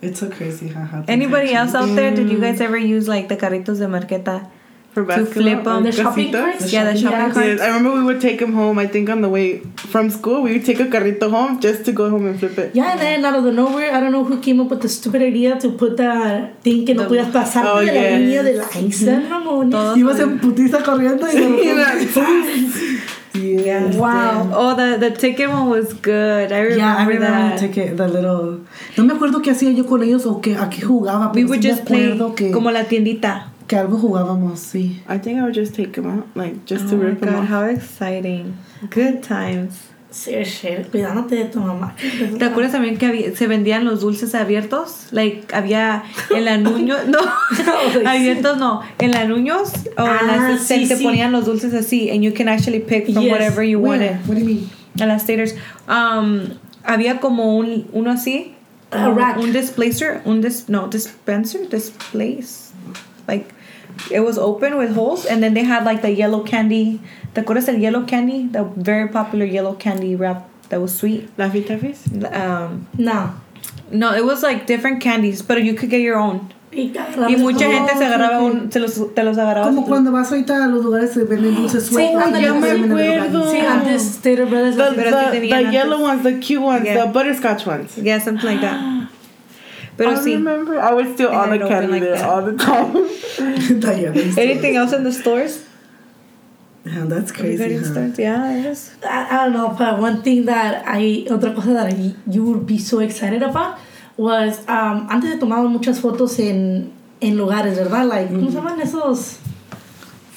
S4: It's so crazy, haha.
S3: Anybody else out there? Did you guys ever use like the carritos de marqueta?
S2: For
S3: To flip 'em.
S1: The shopping carts?
S3: Yeah, the shopping
S1: Yeah.
S3: carts.
S2: Yes, I remember we would take them home. I think on the way from school, we would take a carrito home just to go home and flip it.
S1: Yeah, and then out of the nowhere, I don't know who came up with the stupid idea to put that thing que no podías pasar
S2: Oh,
S1: de la línea de la <laughs>
S4: Ibas en putiza corriendo y de. <laughs> <laughs>
S1: Wow.
S3: Oh, the the ticket one was good. I remember,
S4: Yeah, I remember
S3: that.
S4: the ticket, the little. No me acuerdo qué hacía yo con ellos o que, a qué jugaba.
S3: We would
S4: sí
S3: just play
S4: que,
S3: como la tiendita.
S4: Que algo jugábamos, sí.
S2: I think I would just take them out, like just to
S3: oh my
S2: rip them off.
S3: how exciting! Good times.
S1: Sí, cuidándote de tu mamá. <laughs>
S3: ¿Te acuerdas también que había- se vendían los dulces abiertos? Like, había en la Nuño, <laughs> no, abiertos no, en la Nuños o en
S1: Ah,
S3: las
S1: sí,
S3: se
S1: sí.
S3: ponían los dulces así and you can actually pick from
S1: Yes.
S3: whatever you
S4: Where?
S3: wanted.
S4: What do you mean?
S3: En las taters. Um, había como un, uno así.
S1: A
S3: um,
S1: rack.
S3: Un displacer, un dis, no, dispenser, displace. Like, it was open with holes and then they had like the yellow candy. ¿Te acuerdas el yellow candy? The very popular yellow candy wrap that was sweet.
S2: Laffy Taffies?
S3: Um,
S1: No.
S3: no, it was like different candies, but you could get your own.
S1: Y,
S3: Y mucha
S1: todo.
S3: gente se agarraba un, se los, te los agarraba.
S4: Como cuando vas ahorita a los lugares que venden dulces sueltos.
S1: ándale,
S2: yo me acuerdo.
S1: Sí, antes Stater Brothers.
S2: The,
S1: hacía-
S3: Pero sí
S2: the, the yellow ones, the cute ones,
S3: Yeah.
S2: the butterscotch ones.
S3: Yeah, something like that. Pero
S2: I
S3: sí.
S2: remember I would steal
S3: And
S2: all the candy
S3: like
S2: there
S3: that.
S2: all the time.
S3: Anything else in the stores?
S4: Yeah, that's crazy.
S3: in
S4: huh?
S3: stores? Yeah, it is.
S1: I, I don't know, but one thing that I, otra cosa that I, you would be so excited about was, um, antes se tomaban muchas fotos en, en lugares, ¿verdad? Like, ¿cómo se llaman esos?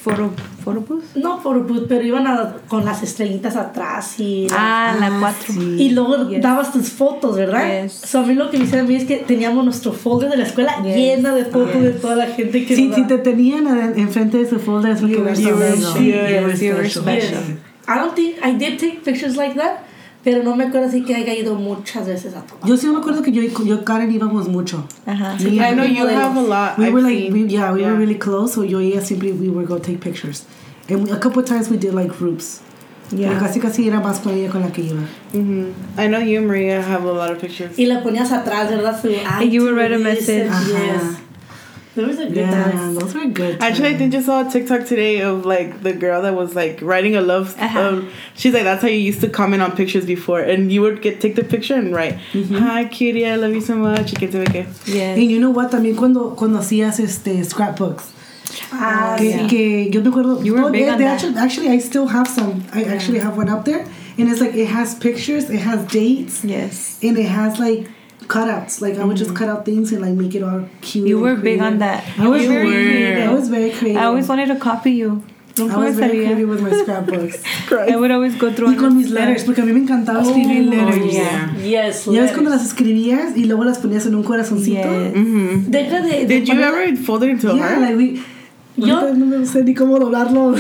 S3: Booth?
S1: No booth, pero iban a- con las estrellitas atrás y...
S3: Ah, la
S4: Ah,
S3: 4.
S4: sí.
S1: Y luego
S3: Yes.
S1: dabas tus fotos, ¿verdad?
S3: Yes.
S1: So, a mí lo que me hicieron a mí es que teníamos nuestro folder de la escuela
S3: Yes.
S1: llena de fotos de toda la gente que
S4: Sí,
S1: nos
S4: si te tenían en- enfrente de su folder es
S3: were
S2: special.
S4: special.
S2: Yes.
S1: I don't think I did take pictures like that, pero no me acuerdo si que haya ido muchas veces a tomar.
S4: Yo sí me acuerdo que yo y yo Karen íbamos mucho.
S3: Ajá.
S4: Sí.
S2: I know you have a lot.
S4: We
S2: I've
S4: were like,
S2: seen.
S4: we, yeah, we were really close. So yo y ella simply we would go take pictures, and we, a couple of times we did like groups. Pero
S3: Yeah.
S4: casi casi era más con ella con la que iba.
S2: Mhm. I know you Maria have a lot of pictures.
S1: Y le ponías atrás, ¿verdad? Su,
S3: And you would write a message.
S1: Yes. There was a good
S4: Yeah,
S1: time.
S4: those were good.
S2: Actually, I think just saw a TikTok today of like the girl that was like writing a love.
S3: Uh-huh.
S2: Um, she's like, that's how you used to comment on pictures before, and you would get take the picture and write, "Hi, cutie, I love you so much." Y que te ve
S3: Yes.
S4: And you know what? También cuando cuando hacías este scrapbooks.
S1: Ah,
S4: que,
S1: sí.
S4: que yo me acuerdo.
S3: You were
S4: no,
S3: big
S4: they-
S3: on
S4: they
S3: that.
S4: Actually, actually, I still have some. I actually have one up there, and it's like it has pictures, it has dates,
S3: Yes.
S4: and it has like cutouts. Like I would just cut out things and like make it all cute.
S3: You were big on that.
S4: I was
S3: You
S4: very
S3: were.
S4: creative. I was very creative.
S3: I always wanted to copy you.
S4: I was very creative with my <laughs> scrapbooks.
S3: I would always go through
S4: y con mis letters, porque a mí me encantaba escribir letters.
S3: yeah.
S1: Yes,
S4: Ya ves cuando las escribías y luego las ponías en un corazoncito.
S3: Yes.
S2: Mhm.
S1: Deja de, de
S2: Did you ever fold it into a
S4: Yeah,
S2: heart?
S4: like we.
S1: Yo-
S4: no me sé ni cómo doblarlo.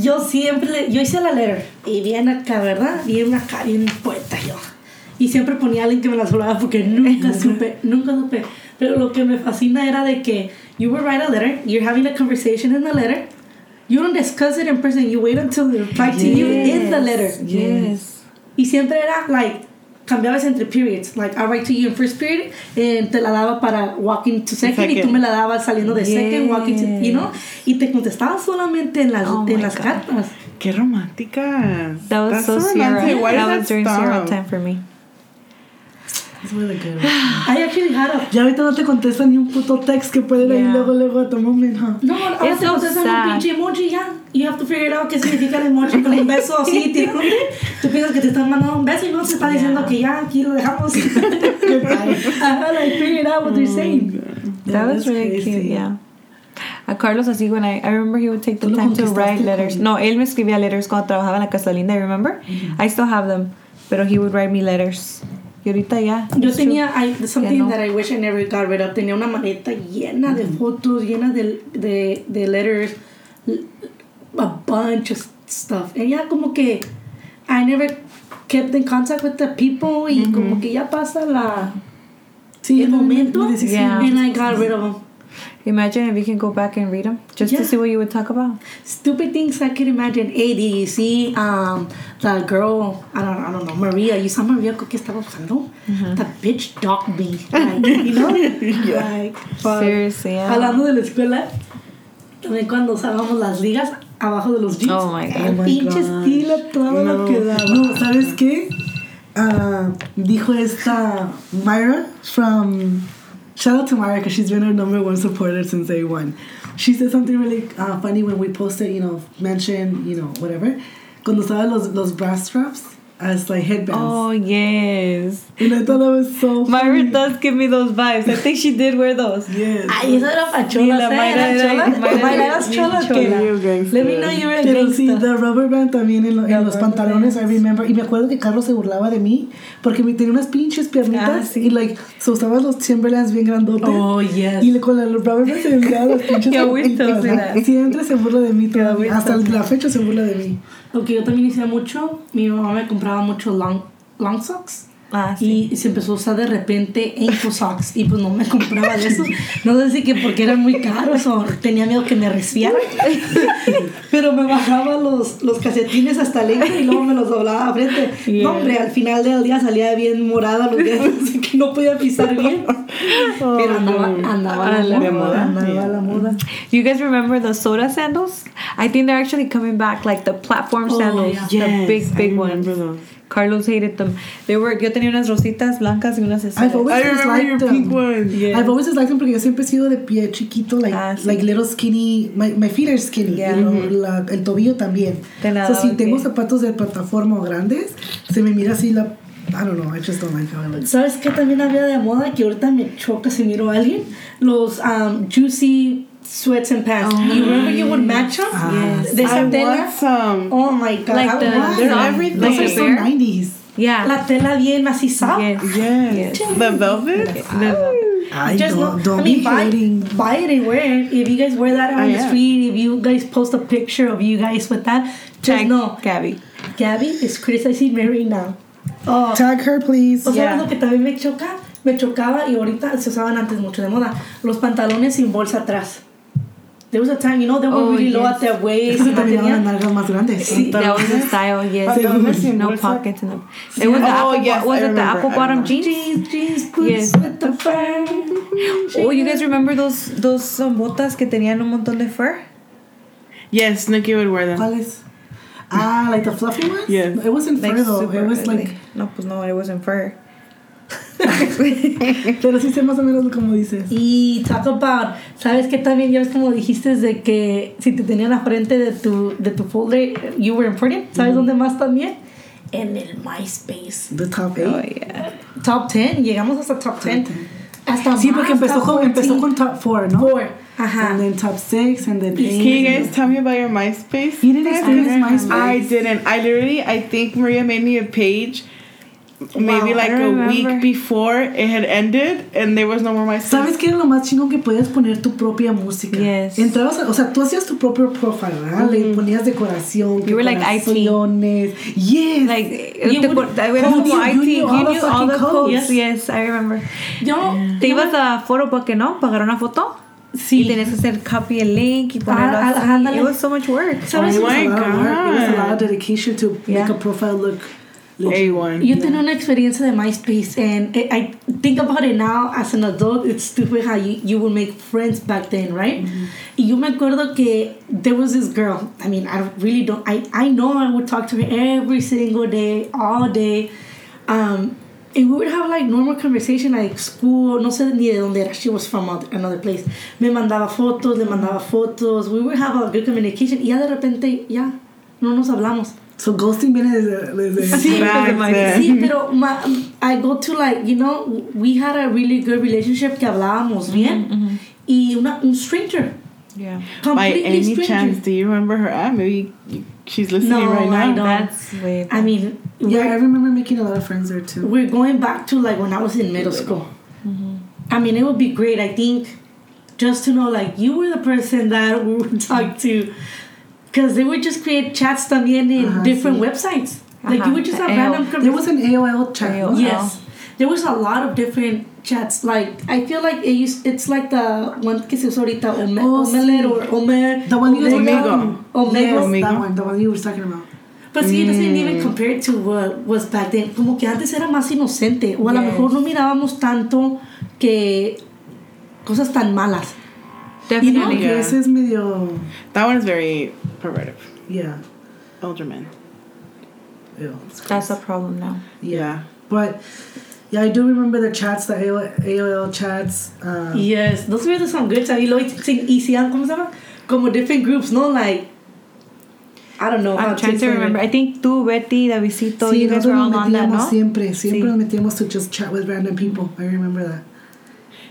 S1: Yo siempre, yo hice la letter y bien acá, ¿verdad? Bien acá, bien poeta yo. Y siempre ponía a alguien que me las doblaba porque nunca <laughs> supe, nunca supe. Pero lo que me fascina era de que you would write a letter, you're having a conversation in the letter, you don't discuss it in person, you wait until they reply to you in the letter.
S3: Yes.
S1: Y siempre era, like, cambiabas entre periods. Like, I write to you in first period, and te la daba para walking to second, y tú
S2: Second.
S1: me la dabas saliendo de second, walking to, you know?
S3: Yes.
S1: Y te contestaba solamente en las,
S3: Oh
S1: en las
S3: God.
S1: cartas.
S2: Qué romántica.
S3: That was
S2: That's
S3: so
S2: romantic.
S3: Sierra.
S2: Why
S3: That was
S2: that
S3: during Sierra
S2: stop?
S3: time for me.
S4: It's really good.
S1: I actually had a...
S4: Ya ahorita no te contesta ni un puto text que pueden ahí
S3: Yeah.
S4: luego, luego a tu moment, huh?
S1: No, ahora te
S3: so
S1: contestan un pinche emoji ya. You have to figure it out qué significa el emoji con un beso así <laughs> tirándote. Tú piensas que te están mandando un beso y no se está diciendo que ya aquí lo dejamos. <laughs> Ajá, like figure it out what they're saying.
S3: That
S4: Yeah,
S3: was
S4: that's
S3: really
S4: crazy.
S3: cute, yeah. A Carlos así when I, I remember he would take the time to write letters. No, él me escribía letters cuando trabajaba en la Casa Linda, remember? I still have them, pero he would write me letters. Ahorita ya.
S1: Yo tenía I, something
S3: no.
S1: that I wish I never got rid of. Tenía una maleta llena de fotos, llena de, de, de letters, a bunch of stuff. Y ya como que I never kept in contact with the people y como que ya pasa la
S4: Sí,
S1: el momento.
S3: Yeah.
S1: and I got rid of them.
S3: Imagine if you can go back and read them just
S1: Yeah.
S3: to see what you would talk about.
S1: Stupid things I could imagine. Hey, did you see um, the girl, I don't, I don't know, Maria? You saw Maria que estaba buscando? That bitch dogged me. Like, you know? <laughs> Like, fuck.
S3: Seriously, yeah.
S1: Hablando de la escuela, también cuando usábamos las ligas abajo de los jeans.
S3: Oh my God.
S1: el
S4: Oh
S1: pinche estilo, todo lo que daba.
S4: No, ¿sabes qué? Ah, dijo esta Myra from. Shout out to Myra because she's been our number one supporter since day one. She said something really uh, funny when we posted, you know, mention, you know, whatever. Cuando usaban los, los brass straps as like headbands.
S3: Oh yes.
S4: And I thought that was so
S3: Myra
S4: funny.
S3: does give me those vibes. I think she did wear those.
S4: Yes.
S1: Ay, eso era para
S3: Sí, la
S1: cholas, ¿eh?
S3: Mayra era-. Mayra era
S1: chola,
S2: You.
S1: Let me know you're a
S4: Pero sí,
S1: gangsta.
S4: the rubber band también en, lo- en los pantalones, I
S3: bands.
S4: remember. Y me acuerdo que Carlos se burlaba de mí porque me tenía unas pinches piernitas
S3: Ah, sí.
S4: y, like, so usaba los Timberlands bien grandotes.
S1: Oh, yes.
S4: Y con los rubber bands se miraban las pinches <laughs>
S3: that.
S4: Siempre se burla de mí todavía. Hasta la fecha se burla de mí.
S1: Lo que yo también hice mucho, mi mamá me compraba mucho long, long socks.
S3: Ah, sí.
S1: Y se empezó a usar de repente ankle socks y pues no me compraba de eso. No sé si que porque eran muy caros o tenía miedo que me resfiara. <laughs> Pero me bajaba los, los calcetines hasta el ankle y luego me los doblaba a frente.
S3: Yeah.
S1: No, hombre, al final del día salía bien morada los dedos. <laughs> así que- no podía pisar bien. Pero andaba, andaba a la
S2: De
S1: moda. Andaba
S2: yeah.
S1: la moda.
S3: You guys remember the soda sandals? I think they're actually coming back, like the platform
S1: Oh,
S3: sandals, the big, big ones.
S2: those.
S3: Carlos hated them. They were. Yo tenía unas rositas blancas y unas
S4: I've
S3: esas.
S4: always
S2: I
S4: disliked
S2: your
S4: them.
S2: pink ones.
S3: Yeah.
S4: I've always disliked them porque yo siempre he sido de pie chiquito, like,
S3: Ah, sí.
S4: like little skinny. My, my feet are skinny.
S3: Yeah.
S4: you know, la- el tobillo también.
S3: Te
S4: So, si tengo zapatos de plataforma o grandes, se me mira así la. I don't know, I just don't like how it looks.
S1: ¿Sabes qué también había de moda? Que ahorita me choca si miro a alguien. Los um, juicy sweats and pants. you remember you would match them?
S3: Yes.
S1: De esa
S2: I want some.
S1: Oh my god.
S3: Like
S1: I
S3: the-
S1: want
S2: They're everything.
S4: Those are so
S3: bear?
S4: 90s.
S3: Yeah.
S1: La tela bien maciza.
S3: Yes.
S2: Yes.
S3: Yes.
S2: The velvet.
S3: The-
S4: I
S1: Just
S4: don't, don't
S1: I mean,
S4: be
S1: buy,
S4: hating.
S1: buy it and wear it. If you guys wear that on
S2: Oh,
S1: the
S2: yeah.
S1: street, if you guys post a picture of you guys with that, just
S3: Tag
S1: know
S3: Gabby.
S1: Gabby is criticizing Mary now. Oh,
S4: Tag her, please.
S1: o sea,
S3: Yeah.
S1: lo que también me choca, me chocaba y ahorita se usaban antes mucho de moda, los pantalones sin bolsa atrás. There was a time, you know, they were
S3: Oh,
S1: really low at their waist.
S4: Eso
S1: y
S4: también
S1: tenían-
S4: las nalgas más grandes.
S1: Sí.
S3: That was the style. Yes.
S2: Pantalones
S3: No
S2: bolsa.
S3: pockets in them. It was the
S2: Oh,
S3: apple.
S2: yes,
S3: was
S2: I
S3: it the apple bottom
S2: remember.
S3: jeans?
S1: Jeans, jeans, boots
S3: Yes.
S1: with the fur. <laughs>
S3: Oh, you guys remember those those um, botas que tenían un montón de fur?
S2: Yes, Nikki would wear them.
S4: ¿Cuáles? Ah, like the fluffy ones?
S2: Yes.
S4: It wasn't fur though.
S3: super
S4: It was
S3: ugly.
S4: like.
S3: no, pues no, it wasn't fur. <laughs>
S4: Pero sí sé más o menos como dices.
S1: Y talk about, ¿sabes qué también ya ves como dijiste de que si te tenían la frente de tu, de tu folder, you were important? ¿Sabes dónde más también? En el MySpace.
S4: The top
S3: Oh
S4: 8.
S3: yeah.
S1: Top 10, llegamos hasta top 10. Hasta
S4: Sí,
S1: más,
S4: porque empezó con, empezó
S1: 14.
S4: con top 4, ¿no?
S1: Four. Ajá.
S4: And then top 6, and then 8.
S2: Can you guys tell me about your MySpace?
S4: You didn't experience MySpace?
S2: I didn't. I literally, I think Maria made me a page maybe
S3: Wow,
S2: like
S3: I
S2: a week before it had ended and there was no more MySpace.
S4: ¿Sabes qué era lo más chingón que podías poner tu propia música?
S3: Yes.
S4: Entrabas, a- o sea, tú hacías tu propio profile, ¿verdad? Le ponías decoración,
S3: You were like IT.
S4: Yes.
S3: Like
S1: You
S3: te
S1: would-
S3: era
S4: you
S3: como
S4: knew-
S3: IT.
S4: you knew all
S3: knew all the
S4: codes.
S3: codes. Yes, I remember.
S1: Yo,
S3: Te
S1: yo
S3: ibas a foro porque no, pagar una foto.
S1: Sí.
S3: Y tenías que hacer copy el link y ponerlo
S1: Ah, ah,
S3: así.
S1: ándale.
S3: It was so much work.
S2: Oh
S4: It was
S2: my
S4: a lot of work. It was a lot of
S2: God.
S4: dedication to make
S3: Yeah.
S4: a profile look legit.
S2: A1.
S1: Yo tenía una experiencia de MySpace and I I think about it now as an adult, it's stupid how you, you would make friends back then, right? Y yo me acuerdo que there was this girl, I mean, I really don't, I, I know I would talk to her every single day, all day. Um, and we would have like normal conversation, like school, no sé ni de dónde era, she was from other- another place. Me mandaba fotos, le mandaba fotos, we would have a good communication y ya de repente, ya, no nos hablamos.
S4: So ghosting viene desde... desde
S1: Sí,
S2: Back
S1: pero,
S2: then.
S1: sí, pero ma- um, I go to like, you know, we had a really good relationship que hablábamos mm-hmm, bien mm-hmm. y una, un stranger,
S3: Yeah.
S2: By any
S1: stranger.
S2: chance, do you remember her app? Maybe she's listening
S1: No,
S2: right
S1: I
S2: now.
S1: don't.
S3: That's way
S1: I mean,
S4: Yeah, I remember making a lot of friends there too.
S1: we're going back to like when I was in middle school. Mm-hmm. I mean, it would be great, I think, just to know like you were the person that we would talk to. Because they would just create chats también in
S4: Ajá,
S1: different
S4: sí.
S1: websites. Like you would just have
S3: AOL.
S1: random
S4: There was an AOL chat.
S3: AOL.
S1: Yes. There was a lot of different chats. Like I feel like it used, it's like the one que se usa ahorita Ome,
S4: Oh,
S1: Omelette
S4: sí.
S1: or Ome.
S4: The one you
S1: Omega.
S4: were talking-
S1: Omega.
S4: Yes,
S2: Omega.
S4: that one. The one you were talking about.
S1: But see, it doesn't
S2: Mm.
S1: even compare to what was back then. Como que antes era más inocente. O a lo mejor no mirábamos tanto que cosas tan malas.
S3: Definitely.
S4: Porque
S2: Yeah.
S4: ese es medio...
S2: That one is very perverted.
S4: Yeah.
S2: Older men.
S4: Ew,
S3: That's a problem now.
S2: Yeah.
S4: But yeah, I do remember the chats, the AOL, AOL chats. Uh,
S1: Yes, those were some good times. Y luego se hicieron, ¿cómo se llama? Como different groups, no? Like, I don't know.
S3: I'm trying to remember. I think tú, Betty, Davidito,
S4: Sí,
S3: you guys were all on that,
S4: metíamos
S3: no?
S4: siempre, siempre
S3: Sí.
S4: nos metíamos to just chat with random people. I remember that.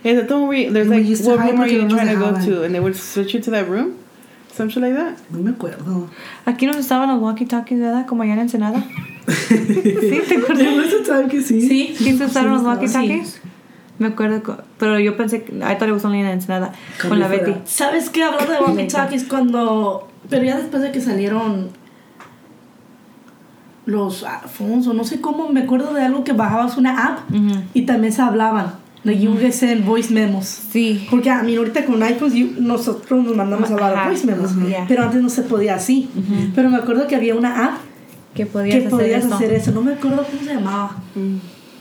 S2: Is that don't where there's
S4: We
S2: like
S4: used
S2: what room are you trying to go to and they would switch you to that room? Something like that?
S4: No me acuerdo.
S3: Aquí nos estaban los walkie-talkies, ¿verdad? Como allá en Ensenada. <laughs>
S4: sí,
S3: ¿te acuerdas?
S4: Was a time que sí.
S1: Sí.
S3: ¿Sí se usaron los
S4: Sí,
S3: walkie-talkies? Me acuerdo, pero yo pensé que... I thought it was only en Ensenada. Con la. Betty.
S1: ¿Sabes qué? Hablando de walkie talkies, cuando. Pero ya después de que salieron. Los phones, o no sé cómo, me acuerdo de algo que bajabas una app y también se hablaban. Like you guys send voice memos.
S3: Sí.
S1: Porque a mí ahorita con iPhones you- nosotros nos mandamos a hablar voice memos.
S3: Ujú. Yeah.
S1: Pero antes no se podía así. Pero me acuerdo que había una app
S3: Que podías
S1: que
S3: hacer
S1: podías
S3: eso.
S1: hacer eso. No me acuerdo cómo se llamaba. Mm.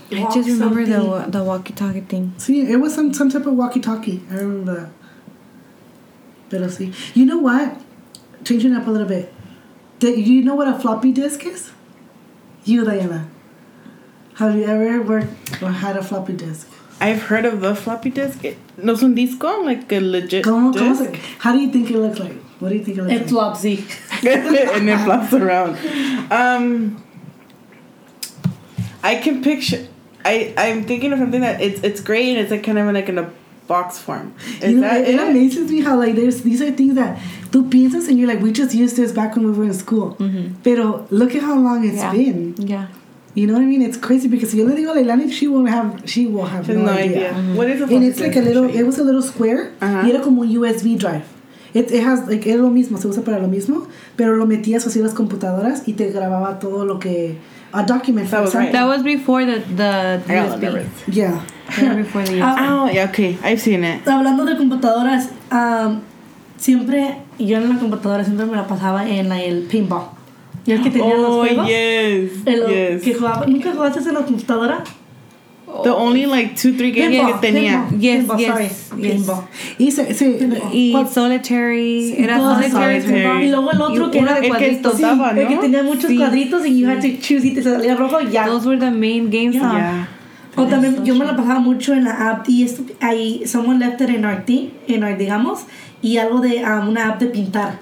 S3: I
S1: walk
S3: just remember the
S1: something.
S3: wa- the walkie-talkie thing.
S4: See, it was some some type of walkie-talkie. I remember that. Pero sí. You know what? Changing up a little bit. Do you know what a floppy disk is? You, Diana. Have you ever worked or had a floppy disk?
S2: I've heard of the floppy disk. It, no es un disco, like a legit
S4: ¿Cómo, cómo se, how do you think it looks like? What do you think it looks
S1: It
S4: like?
S1: flopsy. <laughs>
S2: and it flops around. Um, I can picture. I I'm thinking of something that it's it's gray and it's like kind of like in a box form. Is
S4: You know,
S2: that
S4: it, it
S2: it?
S4: amazes me how like there's these are things that tú piensas and you're like we just used this back when we were in school. Pero look at how long it's
S3: Yeah.
S4: been.
S3: Yeah.
S4: You know what I mean? It's crazy because yo le digo a Leilani, she won't have she will have no,
S2: no
S4: idea.
S2: idea. What is a
S4: And it's like a little, it
S2: you.
S4: was a little square
S2: Ajá.
S4: y era como un USB drive. It, it has, like, era lo mismo, se usa para lo mismo, pero lo metías así en las computadoras y te grababa todo lo que, a document, for
S2: That was right.
S3: That was before the the USB.
S4: Yeah.
S3: Before the USB.
S1: Ah,
S2: Oh, yeah, okay. I've seen it.
S1: Hablando de computadoras, um, siempre, yo en la computadora siempre me la pasaba en la, el pinball. Y el que tenía los
S2: Oh,
S1: juegos.
S2: yes.
S1: el-
S2: yes.
S1: que jugaba, ¿Nunca jugaste en la computadora?
S2: The only like two, three games
S1: Pinball,
S2: que tenía.
S1: pinball,
S3: Yes,
S1: pinball,
S3: yes,
S1: sorry,
S3: yes.
S4: Y se, se,
S3: Y
S4: ¿cuál-
S3: solitary.
S1: Sí,
S3: Era solitary.
S1: Y luego el otro
S3: Y
S1: que era
S3: de
S2: El que
S3: cuadritos.
S2: explotaba,
S1: El que
S2: ¿no?
S1: tenía muchos
S3: Sí.
S1: cuadritos y you had to choose y te salía rojo ya.
S3: Those were the main games.
S2: Yeah.
S1: O también yo me la pasaba mucho en la app y esto, ahí someone left it in our team, en our digamos, y algo de um, una app de pintar.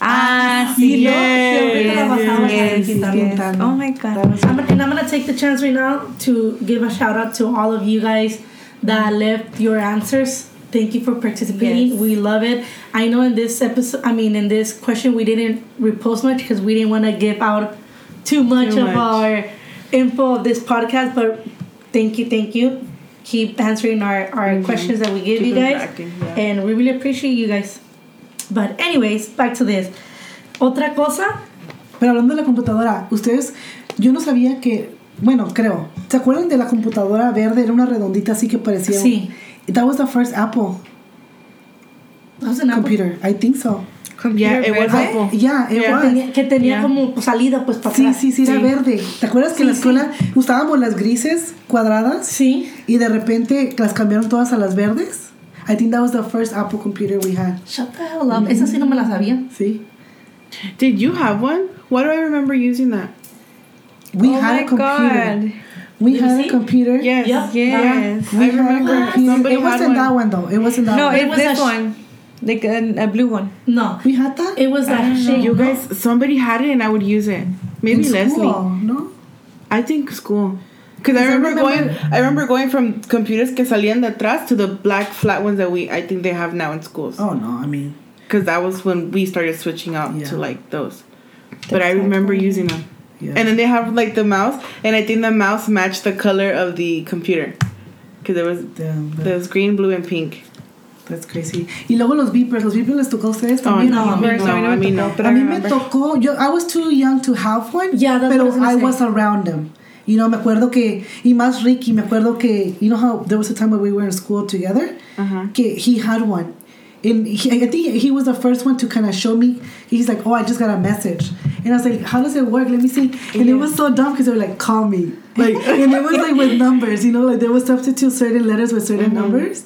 S3: Ah,
S1: Y
S3: sí.
S1: luego siempre te la pasabas ahí
S3: Yes, yes. Oh my god.
S1: I'm, and I'm gonna take the chance right now to give a shout out to all of you guys that left your answers. Thank you for participating.
S3: Yes.
S1: We love it. I know in this episode, I mean, in this question, we didn't repost much because we didn't want to give out too much
S2: Too
S1: of
S2: much.
S1: our info of this podcast. But thank you, thank you. Keep answering our, our questions that we give
S2: Keep
S1: you guys.
S2: yeah.
S1: And we really appreciate you guys. But, anyways, back to this. Otra cosa,
S4: Pero hablando de la computadora, ustedes, yo no sabía que, bueno, creo, ¿se acuerdan de la computadora verde? Era una redondita así que parecía. un-
S1: Sí.
S4: That was the first Apple
S1: that was an Apple
S4: computer. I think so.
S2: Yeah, it was. Apple.
S4: Yeah, it
S2: Yeah.
S4: was.
S1: tenía- que tenía
S2: Yeah.
S1: como salida pues para
S4: Sí,
S1: atrás.
S4: sí, sí, era
S2: Sí.
S4: verde. ¿Te acuerdas que en la
S1: Sí,
S4: escuela usábamos las grises cuadradas
S1: Sí.
S4: y de repente las cambiaron todas a las verdes? I think that was the first Apple computer we had.
S1: Shut the hell up. Esa sí no me la sabía.
S4: Sí.
S2: Did you have one? Why do I remember using that?
S4: We
S3: oh
S4: had
S3: my
S4: a computer.
S3: god.
S4: We
S1: Let me
S4: had a computer.
S2: Yes.
S1: Yep.
S3: Yes.
S4: We
S2: I
S4: had a
S2: remember
S4: computer.
S2: somebody
S4: It wasn't
S2: one.
S4: that one though. It wasn't that
S3: No,
S4: one.
S1: No,
S3: it
S1: was
S3: this
S1: sh-
S3: one. Like a, a blue one.
S1: No.
S4: we had that?
S1: It was that shit.
S2: You guys, somebody had it and I would use it. Maybe
S4: In
S2: Leslie.
S4: school, no?
S2: I think school. Because I
S4: Because I
S2: remember,
S4: remember-
S2: going. I remember going from computers que salían de atrás to the black flat ones that we I think they have now in schools.
S4: Oh no, I mean,
S2: Because that was when we started switching out
S4: Yeah.
S2: to like those. But I remember using them.
S4: yeah.
S2: And then they have like the mouse, and I think the mouse matched the color of the computer. Because there was
S4: Damn,
S2: there was green, blue, and pink.
S4: that's crazy. Y luego los beepers, los beepers les tocó a ustedes
S2: Oh,
S4: también.
S2: no,
S1: no,
S2: no,
S3: Beepers, a mí no
S2: I
S3: me
S2: mean
S3: tocó,
S2: no.
S3: pero
S4: a
S3: I
S4: mí me
S3: remember.
S4: tocó, yo, I was too young to have one,
S1: Yeah, that's
S4: pero
S1: what I was gonna
S4: I
S1: say.
S4: was around them. You know, me acuerdo que, y más Ricky, me acuerdo que, you know how there was a time when we were in school together,
S2: Uh-huh.
S4: que he had one. And he, I think he was the first one to kind of show me. He's like, "Oh, I just got a message," and I was like, "How does it work? Let me see." And it was so dumb because they were like, "Call me," like, <laughs> and it was like with numbers, you know, like they would substitute certain letters with certain numbers,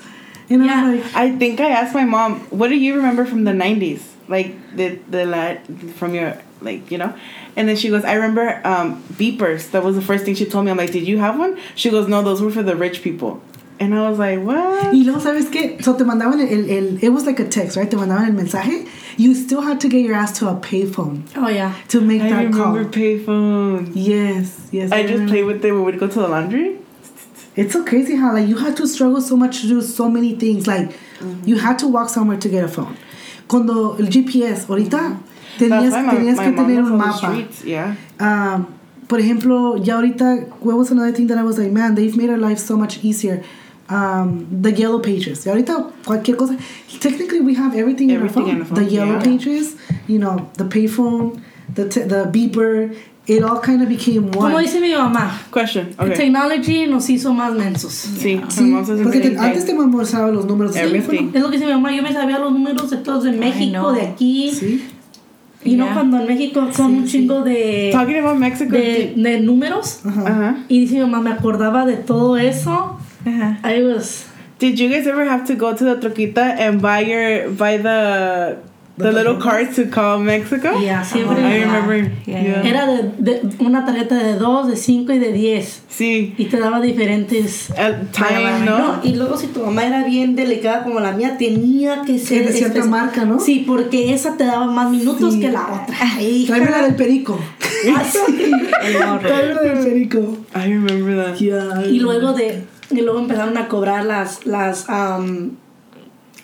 S4: and I
S1: Yeah.
S4: was like,
S2: I think I asked my mom, "What do you remember from the '90s? Like the the la- from your like you know?" And then she goes, "I remember um, beepers. That was the first thing she told me. I'm like, did you have one?" She goes, "No, those were for the rich people." And I was like, "What?"
S4: Y luego, ¿sabes qué? So te mandaban el, el, el, it was like a text, right? Te mandaban el mensaje. You still had to get your ass to a payphone
S1: Oh, yeah.
S4: to make
S2: I
S4: that call.
S2: remember payphones.
S4: Yes, yes.
S2: I just
S4: remember.
S2: played with them when we'd go to the laundry.
S4: It's so crazy how like you had to struggle so much to do so many things. Like
S2: Mm-hmm.
S4: you had to walk somewhere to get a phone. Cuando el GPS, ahorita tenías,
S2: my,
S4: tenías
S2: my
S4: que tener un mapa.
S2: streets. Yeah.
S4: Um, por ejemplo, ya ahorita, what was another thing that I was like, man, they've made our life so much easier. Um, the yellow pages. Y ahorita cualquier cosa. Technically, we have everything,
S2: Everything
S4: in
S2: in
S4: our
S2: the
S4: phone. The
S2: phone,
S4: yellow
S2: yeah.
S4: pages, you know, the payphone, the t- the beeper. It all kind of became one.
S1: Como dice mi mamá,
S2: Question. Okay.
S1: technology nos hizo más mensos.
S2: Sí.
S4: Sí,
S2: says the
S4: porque te- antes te memorizaba los números de
S2: Everything.
S4: teléfono.
S1: Es lo que dice mi mamá. Yo me sabía los números de todos de México, de aquí.
S4: Sí.
S1: Y no
S3: Yeah.
S1: cuando en México son un chingo de,
S2: Talking about Mexico.
S1: de, de números.
S2: uh-huh.
S1: Y dice mi mamá, me acordaba de todo eso.
S3: Ajá.
S1: I was...
S2: Did you guys ever have to go to the troquita and buy your buy the the,
S4: The
S2: little cards to call Mexico?
S1: Yeah, siempre.
S2: I
S3: Yeah.
S2: remember.
S3: Yeah.
S2: Yeah.
S1: Era de, de una tarjeta de 2, de 5 y de 10.
S2: Sí.
S1: Y te daba diferentes...
S2: El time,
S1: No,
S2: ¿no?
S1: y luego si tu mamá era bien delicada como la mía, tenía que ser
S4: de cierta marca, ¿no?
S1: Sí, porque esa te daba más minutos
S4: Sí.
S1: que la otra. Hija.
S4: Tráeme la del perico. <laughs>
S1: Ah, sí. <laughs>
S4: Tráeme la del perico.
S2: I remember that.
S4: Yeah.
S1: y luego de y luego empezaron a cobrar las las um,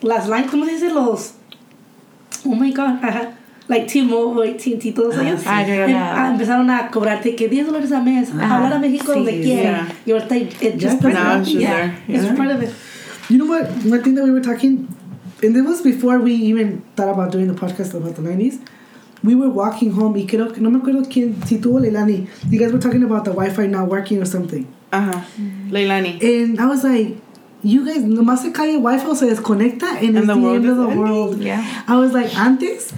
S1: las lines, ¿cómo se dice los? Oh my god, ajá. Like T-Mobile, AT&T, todos ellos.
S3: Ah, yo era
S1: Em- ah, empezaron a cobrarte que 10 dólares al mes,
S3: Ajá.
S1: hablar a México
S3: Sí,
S1: donde
S3: sí,
S1: quiera.
S2: yeah.
S1: Y ahorita it
S4: Ya
S1: just
S4: está.
S2: Now it's just
S1: yeah, it's part of it.
S4: You know what? One thing that we were talking, and it was before we even thought about doing the podcast about the 90s. We were walking home y creo que, no me acuerdo quién, si tú o Leilani, you guys were talking about the Wi-Fi not working or something.
S2: Ajá. Leilani.
S4: And I was like, you guys, nomás se cae el Wi-Fi o se desconecta and,
S2: And
S4: it's
S2: the
S4: the,
S2: world
S4: end of
S2: is
S4: the
S2: ending.
S4: world.
S3: Yeah.
S4: I was like, antes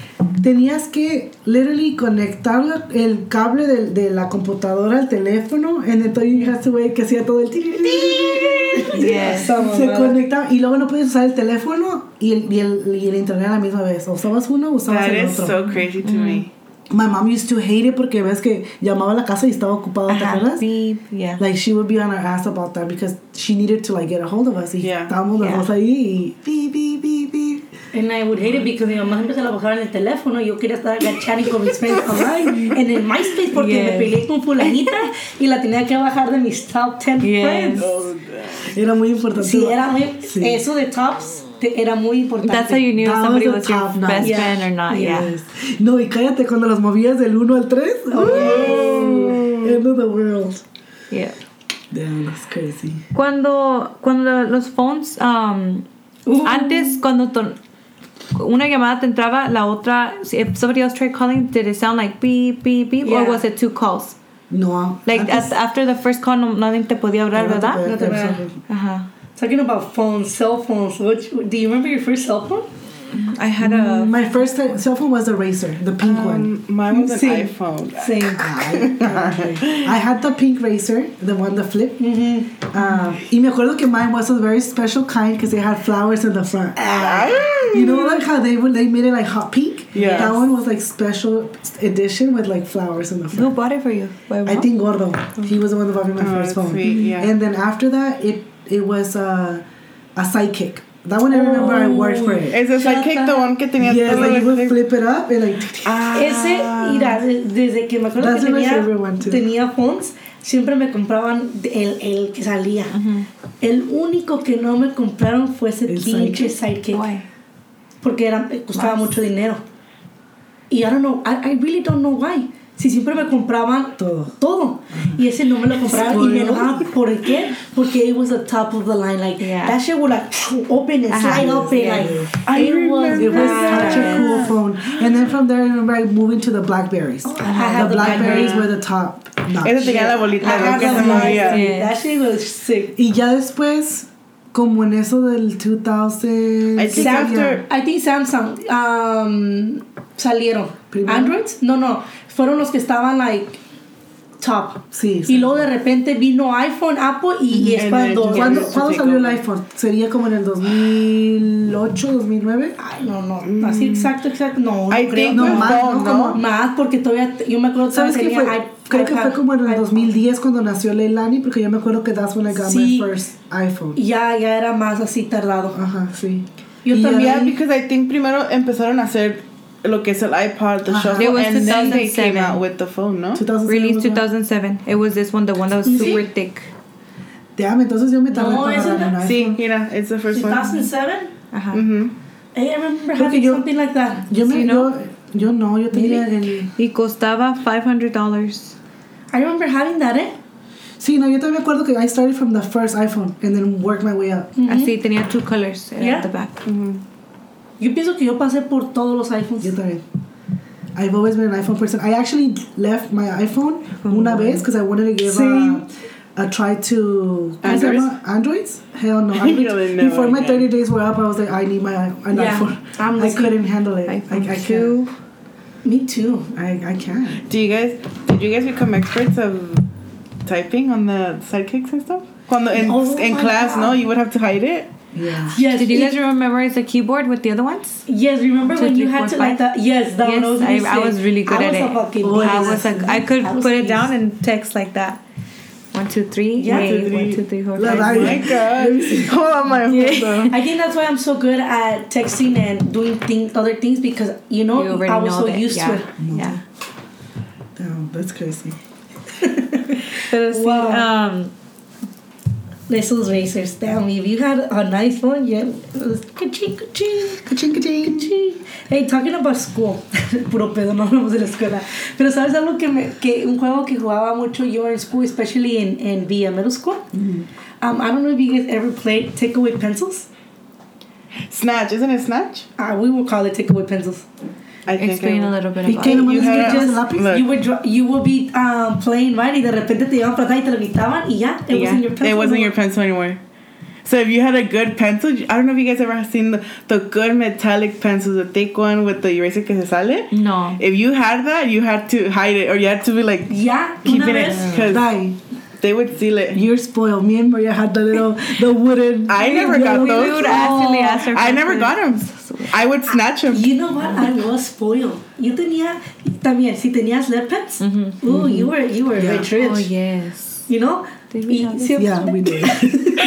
S4: tenías que literally conectar la- el cable de, de la computadora al teléfono and entonces you had to wait que hacía todo el
S3: Yes.
S4: se conectaba y luego no podías usar el teléfono y el, y el, y el internet a la misma vez. Usabas uno o usabas
S2: That
S4: el
S2: is
S4: otro.
S2: so crazy to me.
S4: My mom used to hate it porque ves que llamaba a la casa y estaba ocupada, ¿te acuerdas?
S3: Beep. Yeah.
S4: Like she would be on her ass about that because she needed to like get a hold of us. Y
S2: Yeah.
S4: estábamos
S3: Yeah.
S4: dos ahí y beep, beep, beep, beep.
S1: And I would hate it because mi mamá siempre se la bajaba en el teléfono y yo quería estar chatting con mis friends <laughs> online en el MySpace porque
S3: Yes.
S1: me peleé con fulanita y la tenía que bajar de mis top 10
S3: Yes.
S1: friends.
S4: Era muy importante.
S1: Sí, era muy,
S4: Sí.
S1: eso de tops era muy importante.
S3: That's how you knew
S4: That
S3: somebody
S4: was
S3: your best
S1: Yeah.
S3: friend or not. Yeah.
S4: Yes. No, y cállate cuando los movías del 1 al 3. Oh, End of the world.
S3: Yeah.
S4: Damn, that's crazy.
S3: Cuando, cuando los phones, um,
S1: Uh.
S3: antes cuando una llamada te entraba, la otra, if somebody else tried calling, did it sound like beep, beep, beep, or
S1: Yeah.
S3: was it two calls?
S4: No.
S3: Like
S4: antes-
S3: after the first call, no, nadie te podía hablar,
S4: no
S3: ¿verdad?
S1: No te podía.
S3: Ajá.
S1: Talking about phones, cell phones. Which, do you remember your first cell phone?
S3: I had a.
S4: My first cell phone was a Racer, the pink one.
S2: Um, mine was an
S1: Same.
S2: iPhone.
S1: Same. <laughs> <laughs>
S4: I had the pink Racer, the one the flip.
S1: Mm-hmm.
S4: Um, y me acuerdo que mine was a very special kind because they had flowers in the front. You know, like how they would they made it like hot pink.
S2: Yeah.
S4: That one was like special edition with like flowers in the front.
S3: Who bought it for you? By
S4: I think Gordo. He was the one that bought me my
S2: Oh,
S4: first phone.
S2: sweet, yeah.
S4: And then after that, it it was uh, a sidekick. That one I remember I worked for it.
S2: Es el sidekick, the one que tenía todo
S4: like you would flip it up and like.
S2: Ah.
S1: Ese, mira, de- desde que me acuerdo
S4: That's
S1: que tenía, tenía phones, siempre me compraban el, el que salía. El único que no me compraron fue ese
S4: ¿El
S1: pinche
S4: Sidekick?
S1: sidekick.
S3: Why?
S1: Porque era, costaba
S3: Más.
S1: mucho dinero. Y I don't know, I, I really don't know why. Si siempre me compraban
S4: Todo.
S1: todo. Y ese no me lo compraban y me enojaba. ¿Por qué? Porque it was the top of the line. Like,
S3: Yeah.
S1: that shit would like open and slide up and
S3: Yeah.
S1: like,
S2: I
S1: it was
S4: It was such a cool phone. And then from there, I remember I moving to the Blackberries.
S1: I had
S4: the
S1: the
S4: Blackberries were the top.
S2: Ese tenía la bolita que se movía.
S1: That shit was sick.
S4: Y ya después, como en eso del 2000.
S2: I think after-
S1: I think Samsung um, salieron.
S4: Primero.
S1: Androids? No, no. Fueron los que estaban like top.
S4: Sí, sí.
S1: Y luego de repente vino iPhone, Apple y, y es
S2: And
S1: cuando.
S4: ¿Cuándo, ¿cuándo salió el iPhone? ¿Sería como en el 2008, 2009?
S1: Ay, no, no. Así exacto, exacto. No, no
S2: I
S1: creo.
S4: No, más, ¿no?
S2: ¿no?
S1: Más, porque todavía. Yo me acuerdo
S4: ¿Sabes qué fue?
S1: i-
S4: Creo que fue como en el
S1: iPad.
S4: 2010 cuando nació Leilani, porque yo me acuerdo que that's when I got
S1: Sí.
S4: my first iPhone.
S1: Ya, ya era más así tardado.
S4: Ajá, sí.
S1: Yo
S4: Y
S1: también,
S2: because I think primero empezaron a hacer lo que es el iPod, the
S4: Ajá.
S2: shuffle,
S3: It was
S2: and then they came out with the phone, ¿no?
S4: 2007
S3: Released
S4: was one.
S3: 2007. It was this one, the one that was
S1: ¿Sí?
S3: super thick.
S4: Damn, entonces yo me tardé
S1: No,
S4: para
S1: ese
S4: agarrar
S2: Sí, mira, it's the first one.
S1: 2007?
S3: Ajá.
S2: Mhm.
S1: Hey, I remember
S4: Porque
S1: having
S4: yo-
S1: something like that.
S4: Yo, me,
S3: Sí,
S4: yo,
S3: ¿no?
S4: yo no, yo tenía el...
S3: Y costaba $500.
S1: I remember having that, eh?
S4: Sí, no, yo también me acuerdo que I started from the first iPhone and then worked my way up.
S3: Así tenía two colors
S1: Yeah.
S3: at the back.
S1: Yo pienso que yo pasé por todos los iPhones.
S4: Yo también. I've always been an iPhone person. I actually left my iPhone oh una vez because I wanted to give
S1: Same.
S4: a, a try to
S2: Androids?
S4: Androids? Hell no.
S2: You really know,
S4: Before my
S2: okay.
S4: 30 days were up, I was like, I need my an
S1: Yeah,
S4: iPhone.
S1: I'm
S4: I couldn't handle it.
S3: iPhone
S4: I, I
S3: 2.
S4: can't.
S1: Me too.
S4: I, I can't.
S2: Do you guys did you guys become experts of typing on the sidekicks and stuff? Cuando in,
S1: Oh
S2: in class,
S1: God.
S2: no, you would have to hide it.
S4: Yeah.
S1: Yes.
S3: Did you guys remember memorize the keyboard with the other ones?
S1: Yes, remember
S3: Two,
S1: when you
S3: three,
S1: had
S3: four,
S1: to like
S3: five?
S1: that? Yes, that
S3: Yes,
S1: one. was
S3: I-
S1: gonna
S3: I was really good
S1: I
S3: at
S1: was
S3: it.
S1: A fucking
S4: Oh,
S3: I was like, I could
S1: I
S3: put it down
S1: beast.
S3: and text like that. One, two, three.
S1: Yeah.
S3: yay.
S2: One, two, three.
S3: One, two, three, four,
S4: Love. I-
S2: Oh my god. Hold on my phone.
S1: I think that's why I'm so good at texting and doing things, other things because you know
S3: You
S1: I was
S3: know
S1: so
S3: that.
S1: used
S3: yeah.
S1: to it.
S3: Yeah.
S4: Damn, that's crazy.
S3: Pero sí,
S1: Wow.
S3: um,
S1: Esos racers, damn, if you had a nice one, yeah, it was ka-ching, ka-ching,
S4: Ka-ching, ka-ching.
S1: ka-ching. Hey, talking about school, <laughs> puro pedo, no hablamos de la escuela. Pero sabes algo que me, que un juego que jugaba mucho yo en school, especially in, in Villa Middle School.
S3: Mm-hmm.
S1: Um, I don't know if you guys ever played takeaway pencils.
S2: Snatch, isn't it snatch?
S1: Uh, we will call it takeaway pencils.
S2: I think
S3: explain
S2: I
S3: a little bit about it.
S4: nomás
S2: You
S4: les
S2: had-
S4: quitas el
S1: Just-
S2: Look.
S1: You would draw, you would be um, playing right y de repente te iban para atrás y te lo quitaban y ya, it
S2: Yeah,
S1: wasn't your pencil.
S2: it wasn't
S1: no.
S2: your pencil anymore. So if you had a good pencil, I don't know if you guys ever have seen the, the good metallic pencils, the thick one with the eraser que se sale.
S3: No.
S2: If you had that, you had to hide it or you had to be like
S1: yeah,
S2: keeping it
S1: vez.
S2: because
S4: Die.
S2: They would steal it.
S4: You're spoiled. Me and Maria had the little, the wooden. <laughs>
S2: I never got
S3: We
S2: those.
S3: would actually ask oh. her
S2: I never got them. I would snatch them.
S1: You know what? I was spoiled. Yo tenía, también, si tenías lead pens, ooh, you were, you were
S4: Yeah.
S1: rich, rich.
S3: Oh, yes.
S1: You know?
S3: Did we have this?
S4: Yeah, we did. <laughs>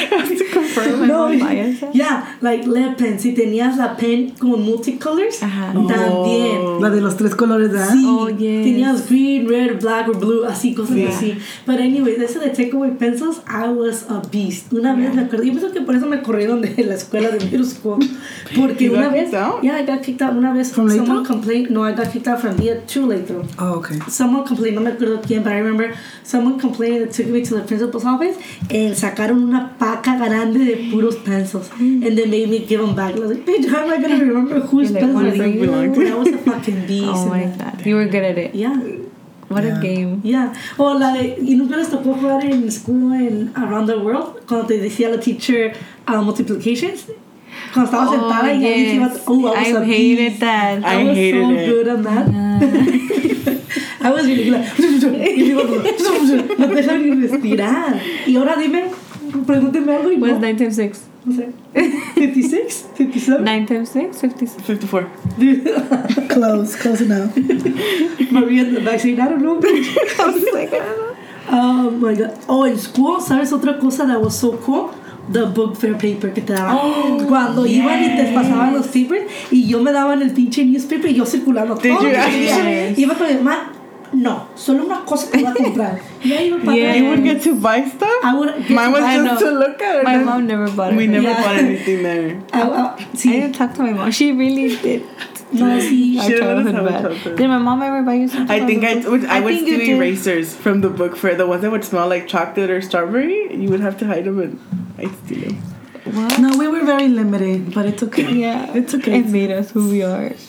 S1: No,
S3: Bias.
S1: yeah, like lead pen. Si tenías la pen con multicolors,
S3: Ajá.
S1: también.
S4: La de los tres colores, ¿verdad?
S1: Sí,
S3: Oh, yes.
S1: tenías green, red, black, or blue, así, cosas
S2: Yeah.
S1: así. But anyway, eso de takeaway pencils, I was a beast. Una vez me acuerdo, yo pienso que por eso me corrieron de <laughs> la escuela de middle school. <laughs> Porque una vez,
S2: out?
S1: yeah, I got kicked out. Una vez,
S4: From
S1: someone complained, no, I got kicked out from the two Lathrop.
S4: Oh, okay.
S1: Someone complained, no me acuerdo quién, but I remember someone complained that took me to the principal's office and sacaron una paca grande de puros pencils. And they made me give them back. I was like, bitch, how am I going to remember whose
S3: You're like,
S1: pencil
S3: what
S1: are
S3: you
S1: you?
S2: belong to?
S1: I was a fucking <laughs> beast.
S3: Oh my
S1: that.
S3: god. You were good at it.
S1: Yeah.
S3: What
S4: Yeah.
S3: a game.
S1: Yeah. O la de, y nunca les tocó jugar en school en Around the World cuando te decía la teacher uh, multiplications. Cuando estaba sentada y ahí se iba. Oh, I, was
S3: I
S1: a
S3: hated
S1: beast.
S3: that.
S1: I,
S2: I
S1: was
S2: hated
S1: so
S2: it.
S1: good on that. <laughs> I was really good. Y digo, <laughs> no te dejan ni respirar. Y ahora dime, pregúnteme algo y
S3: What's
S1: no.
S3: 9 times 6?
S1: No sé. 56? 57?
S3: 9 times 6? 56.
S2: 54.
S4: Close, close enough.
S1: Maria in the back saying, I don't know.
S3: I was like, I don't know.
S1: Oh my god. Oh, en school, ¿sabes otra cosa that was so cool? The book fair paper que te daban.
S2: Oh,
S1: Cuando iban y te pasaban los papers y yo me daban el pinche newspaper y yo circulando
S2: Did
S1: todo.
S2: you
S1: el
S2: actually?
S1: día. Iba con mi mamá, no, solo una cosa que voy a <laughs> comprar. Y ahí iba
S3: Yeah.
S2: You would get to buy stuff?
S1: I would
S2: Mine was just to look at it.
S3: My mom never bought it.
S2: We never
S1: Yeah.
S2: bought anything there. <laughs>
S1: I- I-
S3: I didn't talk to my mom. She really did.
S1: no, sí.
S3: Our
S2: She didn't
S3: childhood bad. Did my mom ever buy you something?
S2: I think I would. I, would
S3: think you
S2: steal erasers from the book fair. The ones that would smell like chocolate or strawberry. You would have to hide them, and I'd steal them.
S3: What?
S4: No, we were very limited, but it's okay.
S3: Yeah.
S4: It's okay.
S3: It made us who we are. <laughs>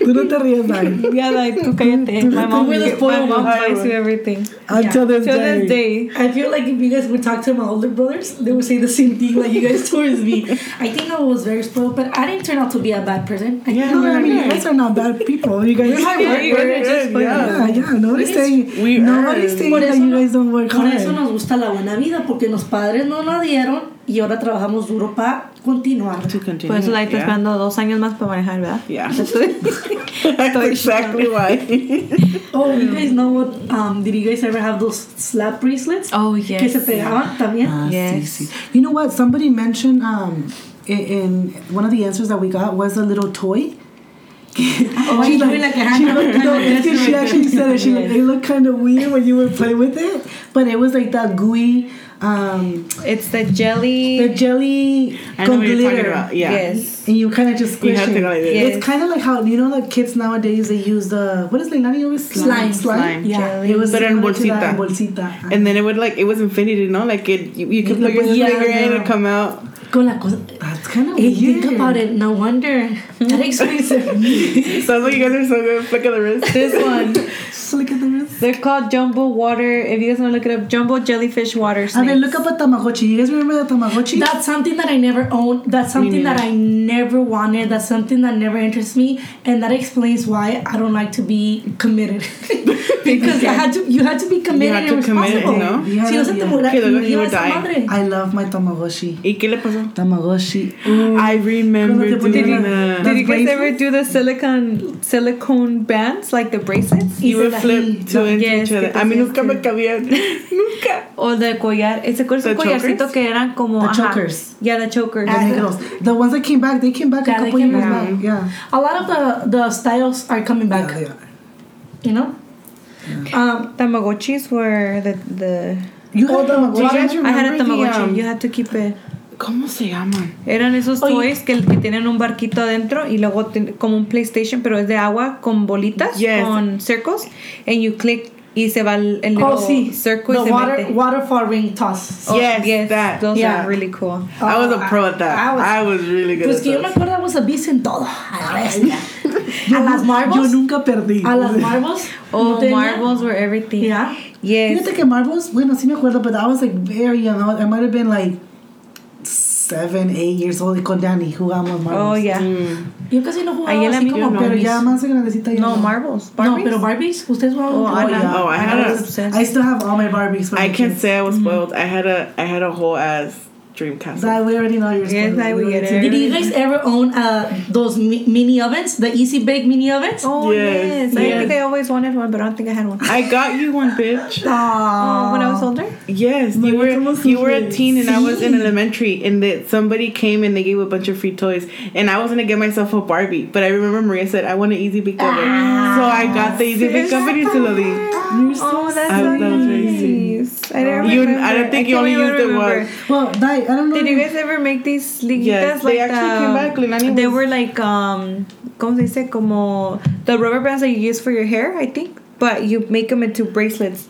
S4: Tú no te ríes, Dani.
S3: Yeah, like, tú cállate. My mom,
S1: We're the
S3: my
S1: spoiled
S3: mom buys you everything.
S4: Ah, Until this
S3: Till
S4: day.
S3: this day.
S1: I feel like if you guys would talk to my older brothers, they would say the same thing like you guys towards me. I think I was very spoiled, but I didn't turn out to be a bad person. I
S2: Yeah,
S1: think
S4: No,
S1: I
S4: I mean, you guys are not bad people. You guys.
S1: hard
S3: Yeah,
S1: work.
S3: you were
S2: We're
S3: just
S2: yeah.
S4: Yeah, yeah. Nobody's saying.
S2: We
S4: Nobody's saying that you guys don't work
S1: Por eso nos gusta la buena vida, porque los padres nos la dieron y ahora trabajamos duro para continuar.
S2: Continue.
S3: Por eso la estás
S2: yeah.
S3: esperando dos años más para manejar, ¿verdad?
S2: Yeah. <laughs>
S3: Estoy- <laughs>
S2: That's exactly why. <laughs>
S1: Oh, you guys know what? Um, did you guys ever have those slap bracelets?
S3: oh,
S1: Que
S3: yes.
S1: se pegaban también.
S4: Ah,
S3: Yes.
S4: sí, sí. You know what? Somebody mentioned um, in, in one of the answers that we got was a little toy.
S1: Oh,
S4: She's like,
S1: like
S4: she, no, she actually said it. She,
S3: Yes.
S4: It looked kind of weird when you would play with it, but it was like that gooey, um,
S3: It's the jelly.
S4: the jelly
S2: I know
S4: con
S2: what you're talking
S4: glitter.
S2: about. Yeah.
S3: Yes.
S4: And you kind of just
S2: You
S4: squish
S2: have to
S4: it.
S2: like.
S3: Yes.
S4: It's kind of like how you know the kids nowadays they use the what is Leilani always
S1: Slime.
S2: Slime.
S1: Yeah.
S3: Jelly.
S4: It was
S2: But en
S4: similar to that,
S2: bolsita.
S4: bolsita.
S2: And then it would like it was infinity, you know, Like it, you, you could put your
S4: podías-
S2: finger in
S4: yeah.
S2: and come out.
S1: Con la cosa.
S4: That's kind of eh,
S1: If you
S4: weird.
S1: think about it, no wonder. That explains it. <laughs>
S2: Sounds like you guys are so good. Flick of the wrist.
S3: This one,
S4: Just look at the wrist.
S3: they're called jumbo water. If you guys want to look it up, jumbo jellyfish water
S4: I
S3: snakes.
S4: mean, look up a Tamagotchi. You guys remember the Tamagotchi?
S1: That's something that I never owned. That's something that I never wanted. That's something that never interests me, and that explains why I don't like to be committed. <laughs> because I had to. You had to be committed
S2: had
S1: and
S2: to commit,
S1: responsible.
S2: ¿no?
S4: You had
S1: Si no
S4: to-
S1: se te
S4: yeah.
S1: muera,
S2: Que luego he
S1: moría
S2: would die.
S1: madre.
S4: I love my Tamagotchi.
S2: ¿Y qué le pasó?
S4: Tamagotchi.
S2: I remember
S4: Cuando te
S2: doing
S4: ponían
S2: that.
S3: Did you guys ever do the silicone silicone bands like the bracelets?
S2: You would
S1: Hice la-
S2: flip two into
S3: Yes,
S2: each other.
S3: que
S2: A mí
S3: te
S2: nunca me cabían. <laughs> Nunca.
S3: O de collar, ese co-
S2: The
S3: ese collarcito
S2: chokers?
S3: que eran como
S4: The chokers.
S3: Yeah, the chokers.
S4: The negros. The ones that came back, they came back a couple
S1: came
S4: years
S1: back.
S4: back. Yeah.
S1: A lot of the the styles are coming back.
S4: Yeah, yeah.
S1: You know. Um,
S3: Tamagotchis were the the.
S4: You had
S2: you
S4: Tamagotchi?
S3: I had a
S2: the,
S3: Tamagotchi.
S2: um,
S3: you had to keep it.
S2: ¿Cómo se llaman?
S3: Eran esos
S1: Oye.
S3: toys que, que tienen un barquito adentro y luego ten- como un PlayStation, pero es de agua con bolitas,
S2: Yes.
S3: con circles, and you click y se va el, el
S1: oh, sí.
S3: circle
S1: The
S3: y se
S1: water
S3: mete.
S1: waterfall ring toss.
S3: Oh,
S2: Yes,
S3: yes,
S2: that.
S3: those
S1: Yeah.
S3: are really cool.
S2: I was a pro at that.
S1: I was-
S2: I was really good
S1: Pues
S2: at
S1: que yo me
S2: those.
S1: acuerdo I was a beast en todo. A la bestia. A las
S4: Yo
S1: marbles.
S4: nunca perdí.
S1: A las marbles. <laughs>
S3: Oh,
S1: ¿no
S3: marbles were everything.
S1: Yeah.
S3: Yes.
S4: Fíjate que marbles, bueno, sí me acuerdo, but I was like very young. I might have been like seven, eight years old y con Danny jugamos marbles.
S3: Oh, yeah.
S1: Yo casi no jugaba
S3: Ahí
S1: así
S3: mi-
S1: como
S3: yo no.
S4: Pero ya más de grandecita ya
S3: No, marbles.
S1: No,
S3: Barbies?
S1: pero Barbies, ustedes jugaban
S3: Oh,
S1: Barbie?
S3: love-
S2: Oh, I had
S3: I
S2: a-
S3: was obsessed.
S4: I still have all my Barbies.
S2: I can't
S4: kids.
S2: say I was spoiled. I had a I had a whole ass dream castle.
S4: That we already know you're
S3: Yes. I
S4: We
S3: get it.
S1: Did you guys ever own uh, those mi- mini ovens, the Easy Bake mini ovens?
S3: Oh,
S2: Yes,
S3: yes. I
S2: yes.
S3: think I always wanted one, but I don't think I had one.
S2: I got you one, bitch. <laughs>
S3: Oh, when I was older?
S2: Yes, you were you were a teen and I was in elementary, and that somebody came and they gave a bunch of free toys, and I was gonna get myself a Barbie, but I remember Maria said I want an Easy Bake Oven, so I got the Easy Bake Oven y se lo di.
S4: You're so
S3: Oh, that's
S2: I-
S3: so
S2: that was very
S3: nice. I don't
S2: You-
S3: remember.
S2: I don't think you
S3: can't
S2: only
S3: even
S2: used it once.
S4: Well, Di, I don't know.
S3: Did you guys ever make these liguitas
S2: Yes,
S3: like
S2: they actually
S3: the,
S2: came back. Leilani
S3: They
S2: was-
S3: were like um, ¿cómo se dice? Como the rubber bands that you use for your hair, I think. But you make them into bracelets.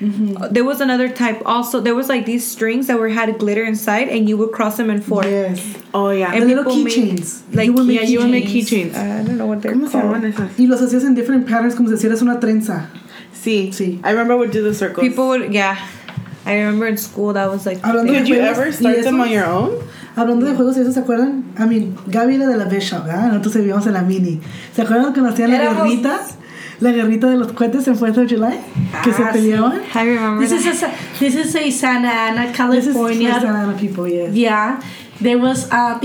S2: Mm-hmm.
S3: Uh, There was another type also. There was like these strings that were had glitter inside, and you would cross them in four.
S4: Yes.
S2: Oh yeah.
S3: And
S4: The little
S3: people made,
S4: keychains.
S3: Like
S4: You would make
S2: yeah, you would make
S3: keychains.
S2: keychains.
S3: I don't know what they're
S2: ¿Cómo se
S3: called.
S2: esas?
S4: Y los hacías en different patterns como si hicieras una trenza.
S2: Sí,
S4: Sí.
S2: I remember I would do the circles.
S3: People would, yeah. I remember in school that was like.
S4: Hablando de
S2: you ever start them on your own?
S4: Hablando de juegos, ¿eso se acuerdan? I mean, Gaby era de la Bishop, ¿verdad? Nosotros vivíamos en la Mini. ¿Se acuerdan cuando hacían la guerrita? La guerrita de los cohetes en 4th of July. Que se
S1: Ah, sí.
S4: peleaban.
S3: I remember.
S1: This is
S3: that.
S1: a Sa- this is a Santa Ana,
S4: This is
S1: California.
S4: Santa Ana people, yes.
S1: Yeah, there was uh,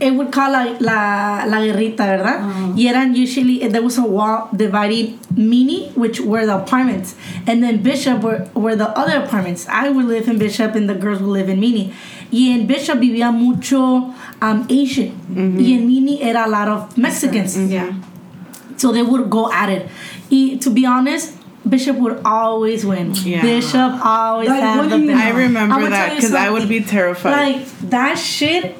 S1: it would call la la, la guerrita, ¿verdad?
S4: Uh-huh.
S1: Y eran usually there was a wall dividing mini, which were the apartments, and then Bishop were, were the other apartments. I would live in Bishop, and the girls would live in Mini. Y en Bishop vivía mucho um, Asian, y en Mini era a lot of Mexicans.
S3: Yeah.
S1: So they would go at it. Y to be honest, Bishop would always win.
S2: Yeah.
S1: Bishop always
S4: Like,
S1: had the best.
S2: I remember that because I would be terrified.
S1: Like, that shit.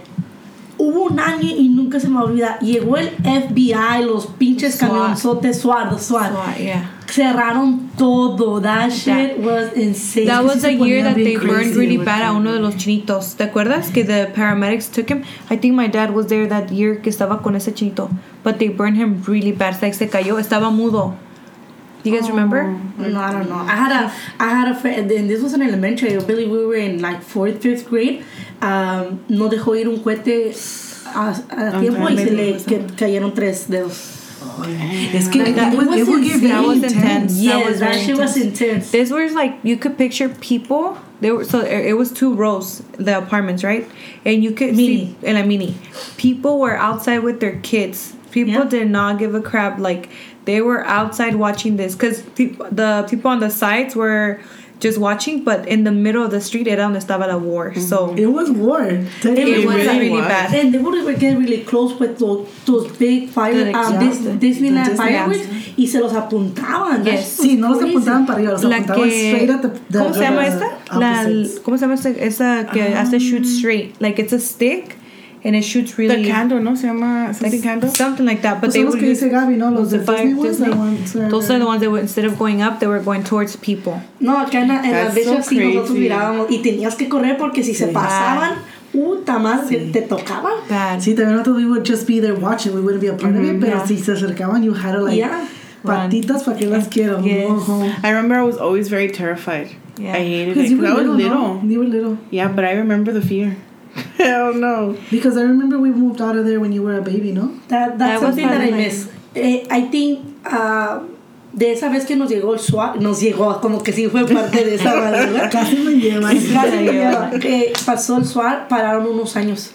S1: Hubo un año y nunca se me olvida. Llegó el FBI, los pinches
S3: SWAT.
S1: camionzotes SWAT, SWAT.
S3: SWAT, yeah.
S1: Cerraron todo. That shit was insane.
S3: That was the year that they burned really bad a uno de los chinitos. ¿Te acuerdas? Que the paramedics took him. I think my dad was there that year que estaba con ese chinito. But they burned him really bad. Like se cayó. Estaba mudo. You guys remember?
S1: No, I don't know. I had a, I had a friend, and this was in elementary. I believe we were in like fourth, fifth grade. Um, no dejó ir un cohete a, a tiempo y se le que, cayeron tres dedos.
S4: Es que
S1: Like that,
S4: it, would,
S1: it
S4: it
S1: was insane.
S3: That was
S4: intense.
S3: intense. That was
S1: that, shit was intense.
S3: This was like you could picture people. They were so it was two rows the apartments right, and you could
S1: Mini.
S3: see in a mini. People were outside with their kids. People
S1: Yeah.
S3: did not give a crap. Like they were outside watching this because the people on the sides were just watching, but in the middle of the street era donde estaba la war. So
S4: It was war.
S1: It
S3: it was
S2: really
S3: really
S2: was.
S3: bad.
S1: And they would get really close with those, those big fire,
S3: The
S1: um,
S3: exhaust.
S1: Dis- Disneyland
S4: The Disney-
S1: fireworks y se los apuntaban. That
S3: Yes.
S1: shit was
S4: Sí, no los
S1: crazy.
S4: apuntaban para arriba, los
S3: La
S4: apuntaban
S3: que,
S4: straight at the, the
S3: ¿Cómo se llama
S4: the
S3: esta? La,
S4: opposites.
S3: ¿Cómo se llama esta? Esa que hace shoot straight. Like it's a stick and it shoots really.
S2: the candle, ¿no? Se llama something
S3: like,
S2: candle.
S3: Something like that. But
S4: Pues
S3: they
S4: son los
S3: would use
S4: Gaby, ¿no? Los
S3: the fire
S4: Disney ones,
S3: Disney.
S4: ones are-
S3: Those are the ones that were instead of going up, they were going towards people.
S1: No, acá en la, en la
S2: That's
S1: Bishop
S2: so
S1: sí nosotros
S2: crazy.
S1: mirábamos y tenías que correr porque si se
S4: Sí.
S1: pasaban, puta madre, te tocaba.
S3: Bad.
S4: Sí, también nosotros we would just be there watching. We wouldn't be a part of it. Mm-hmm, pero
S3: yeah.
S4: si se acercaban, you had to like
S1: Yeah.
S4: patitas para que las quiero.
S3: Yes.
S4: Go home.
S2: I remember I was always very terrified.
S3: Yeah.
S2: I hated
S4: Because
S2: it.
S4: you were
S2: 'cause I was
S4: little,
S2: little.
S4: no? You were little.
S2: Yeah, but I remember the fear. Hell no.
S4: Because I remember we moved out of there when you were a baby, no?
S1: That, that's
S3: That was
S1: something that I miss. Eh, I think uh, de esa vez que nos llegó el SWAT, nos llegó como que sí fue parte de esa <laughs> madre, ¿verdad?
S4: Casi me llevan.
S1: Casi me lleva. Eh, pasó el SWAT, pararon unos años.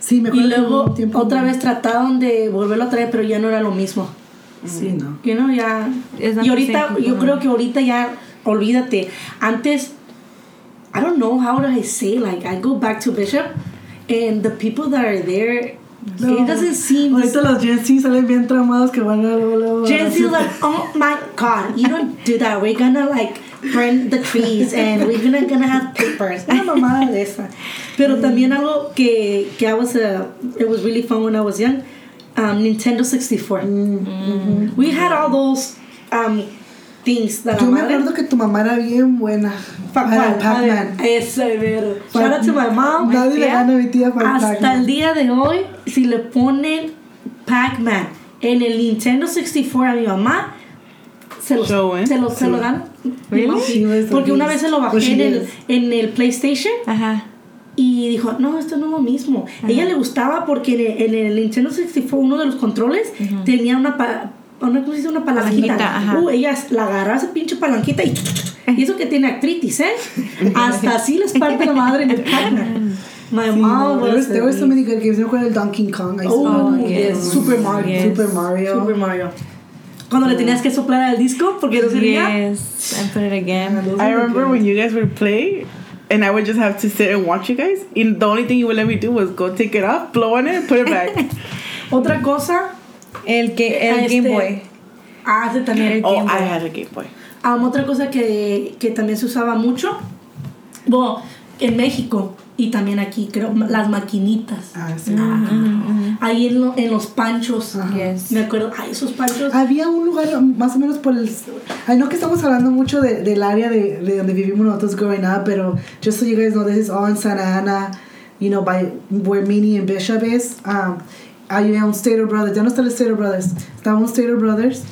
S4: Sí, me
S1: Y
S4: acuerdo que hubo
S1: luego
S4: tiempo-
S1: otra vez trataron de volverlo a traer, pero ya no era lo mismo.
S4: Sí, no.
S1: You know, ya.
S3: Not
S1: Y
S3: the
S1: ahorita,
S3: same
S1: yo creo que ahorita ya, olvídate. Antes, I don't know how do I say, like, I go back to Bishop, and the people that are there, it doesn't seem.
S4: Ahorita los Gen Z salen bien tramados que van a.
S1: Gen Z like, oh my god, you don't do that. We're gonna like burn the trees and we're gonna, gonna have papers. Una mamada de esa. Pero también algo que, que I was, uh, it was really fun when I was young, um, Nintendo 64. We had all those um, things
S4: Yo me acuerdo que tu mamá era bien buena. Pac-Man.
S1: Eso. Shout out to my mom.
S4: Nadie le gana a mi tía para el
S1: Hasta el día de hoy, si le ponen Pac-Man en el Nintendo 64 a mi mamá, se lo,
S2: So, eh?
S1: se lo, se lo dan.
S3: Really?
S1: Sí,
S4: She was the
S1: Porque una vez se lo bajé en el, en el PlayStation
S3: Ajá.
S1: y dijo, no, esto no es lo mismo. Ella le gustaba porque en el, en el Nintendo 64 uno de los controles tenía una, pa- una, ¿cómo se dice? una palanquita. Uh, ella la agarraba esa pinche palanquita y, <laughs> y eso que tiene artritis, ¿eh? Hasta así les parte la madre en el Pac-Man. My
S4: Sí,
S1: mom
S4: no, there
S1: was
S4: was, there were so many good games. Me acuerdo del Donkey Kong. I
S1: Oh,
S4: Donkey
S1: yes. Super Mario.
S3: Yes.
S4: Super Mario.
S1: Super Mario. Cuando le tenías que soplar al disco porque no servía.
S3: Yes. And put it again.
S4: Those
S2: I remember when you guys would play, and I would just have to sit and watch you guys. And the only thing you would let me do was go take it off, blow on it, and put it back. <laughs>
S1: Otra cosa.
S3: El, ga- el
S1: Este-
S3: Game Boy.
S1: Ah, ese también el
S2: oh,
S1: Game
S2: I
S1: Boy.
S2: had a Game Boy.
S1: Um, otra cosa que, que también se usaba mucho. Bueno, en México y también aquí, creo, las maquinitas.
S4: Ah, sí.
S1: Ahí en, lo- en los panchos.
S3: Yes.
S1: Me acuerdo, ay, esos panchos.
S4: Había un lugar más o menos por el... I know que estamos hablando mucho de, del área de, de donde vivimos nosotros growing up, pero just so you guys know, this is all in Santa Ana, you know, by where Minnie and Bishop is. Um, había un Stater Brothers, ya no está el Stater Brothers, estaba un Stater Brothers.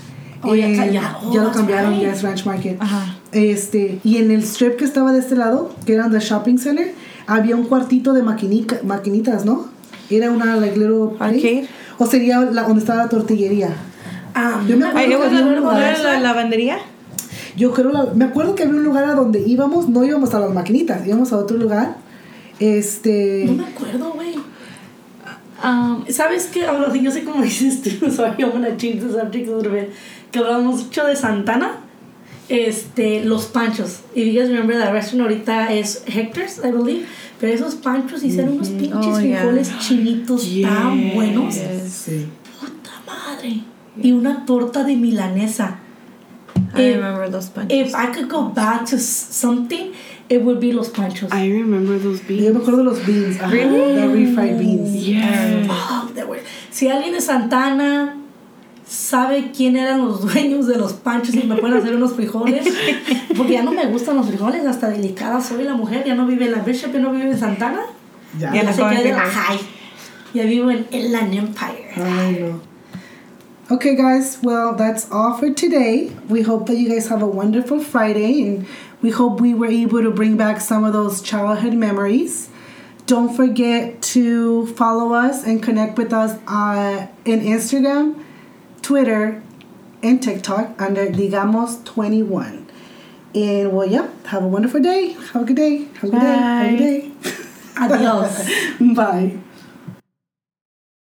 S1: Oh, ya
S4: eh,
S1: ca- ya- oh,
S4: ya lo cambiaron,
S1: right.
S4: ya es Ranch Market.
S3: Ajá.
S4: Este, y en el strip que estaba de este lado, que era the shopping center, había un cuartito de maquinica- maquinitas, ¿no? Era una like little place.
S3: Arcade.
S4: O sería la, donde estaba la tortillería.
S1: Ah,
S4: Yo me acuerdo
S3: Ay,
S4: que
S3: ¿it was
S4: había un
S3: la-
S4: lugar-
S3: ¿no era la lavandería?
S4: Yo creo, la- me acuerdo que había un lugar a donde íbamos, no íbamos a las maquinitas, íbamos a otro lugar. Este.
S1: No me acuerdo, güey.
S3: Um,
S1: ¿Sabes qué? <laughs> Yo sé cómo dices tú. Sorry, I'm gonna change the subject a little bit. Que hablamos mucho de Santana. Este, los panchos. If you guys remember that restaurant ahorita es Hector's, I believe. Pero esos panchos hicieron unos pinches
S3: Oh, yeah.
S1: frijoles chinitos tan buenos.
S4: Sí.
S1: Puta madre. Y una torta de milanesa.
S3: I
S1: If-
S3: remember those punches.
S1: If I could go back to something, it would be los panchos.
S2: I remember those
S4: Yo
S2: beans.
S4: me acuerdo de los beans. Ajá,
S3: Really?
S4: The refried beans.
S2: Yeah.
S1: Fuck, they were- Si alguien de Santana sabe quién eran los dueños de los panchos y me pueden hacer unos frijoles, porque ya no me gustan los frijoles, hasta delicada soy la mujer, ya no vive en la Bishop, ya no vive en Santana,
S4: Ya.
S3: Ya
S1: ya
S3: no
S1: se queda en la high, ya vivo en Inland Empire.
S4: I know. Okay, guys. Well, that's all for today. We hope that you guys have a wonderful Friday, and we hope we were able to bring back some of those childhood memories. Don't forget to follow us and connect with us uh, in Instagram, Twitter, and TikTok under Digamos21. And well, yeah, have a wonderful day. Have a good day. Have a good day. Have a good day. <laughs>
S1: Adios.
S4: Bye.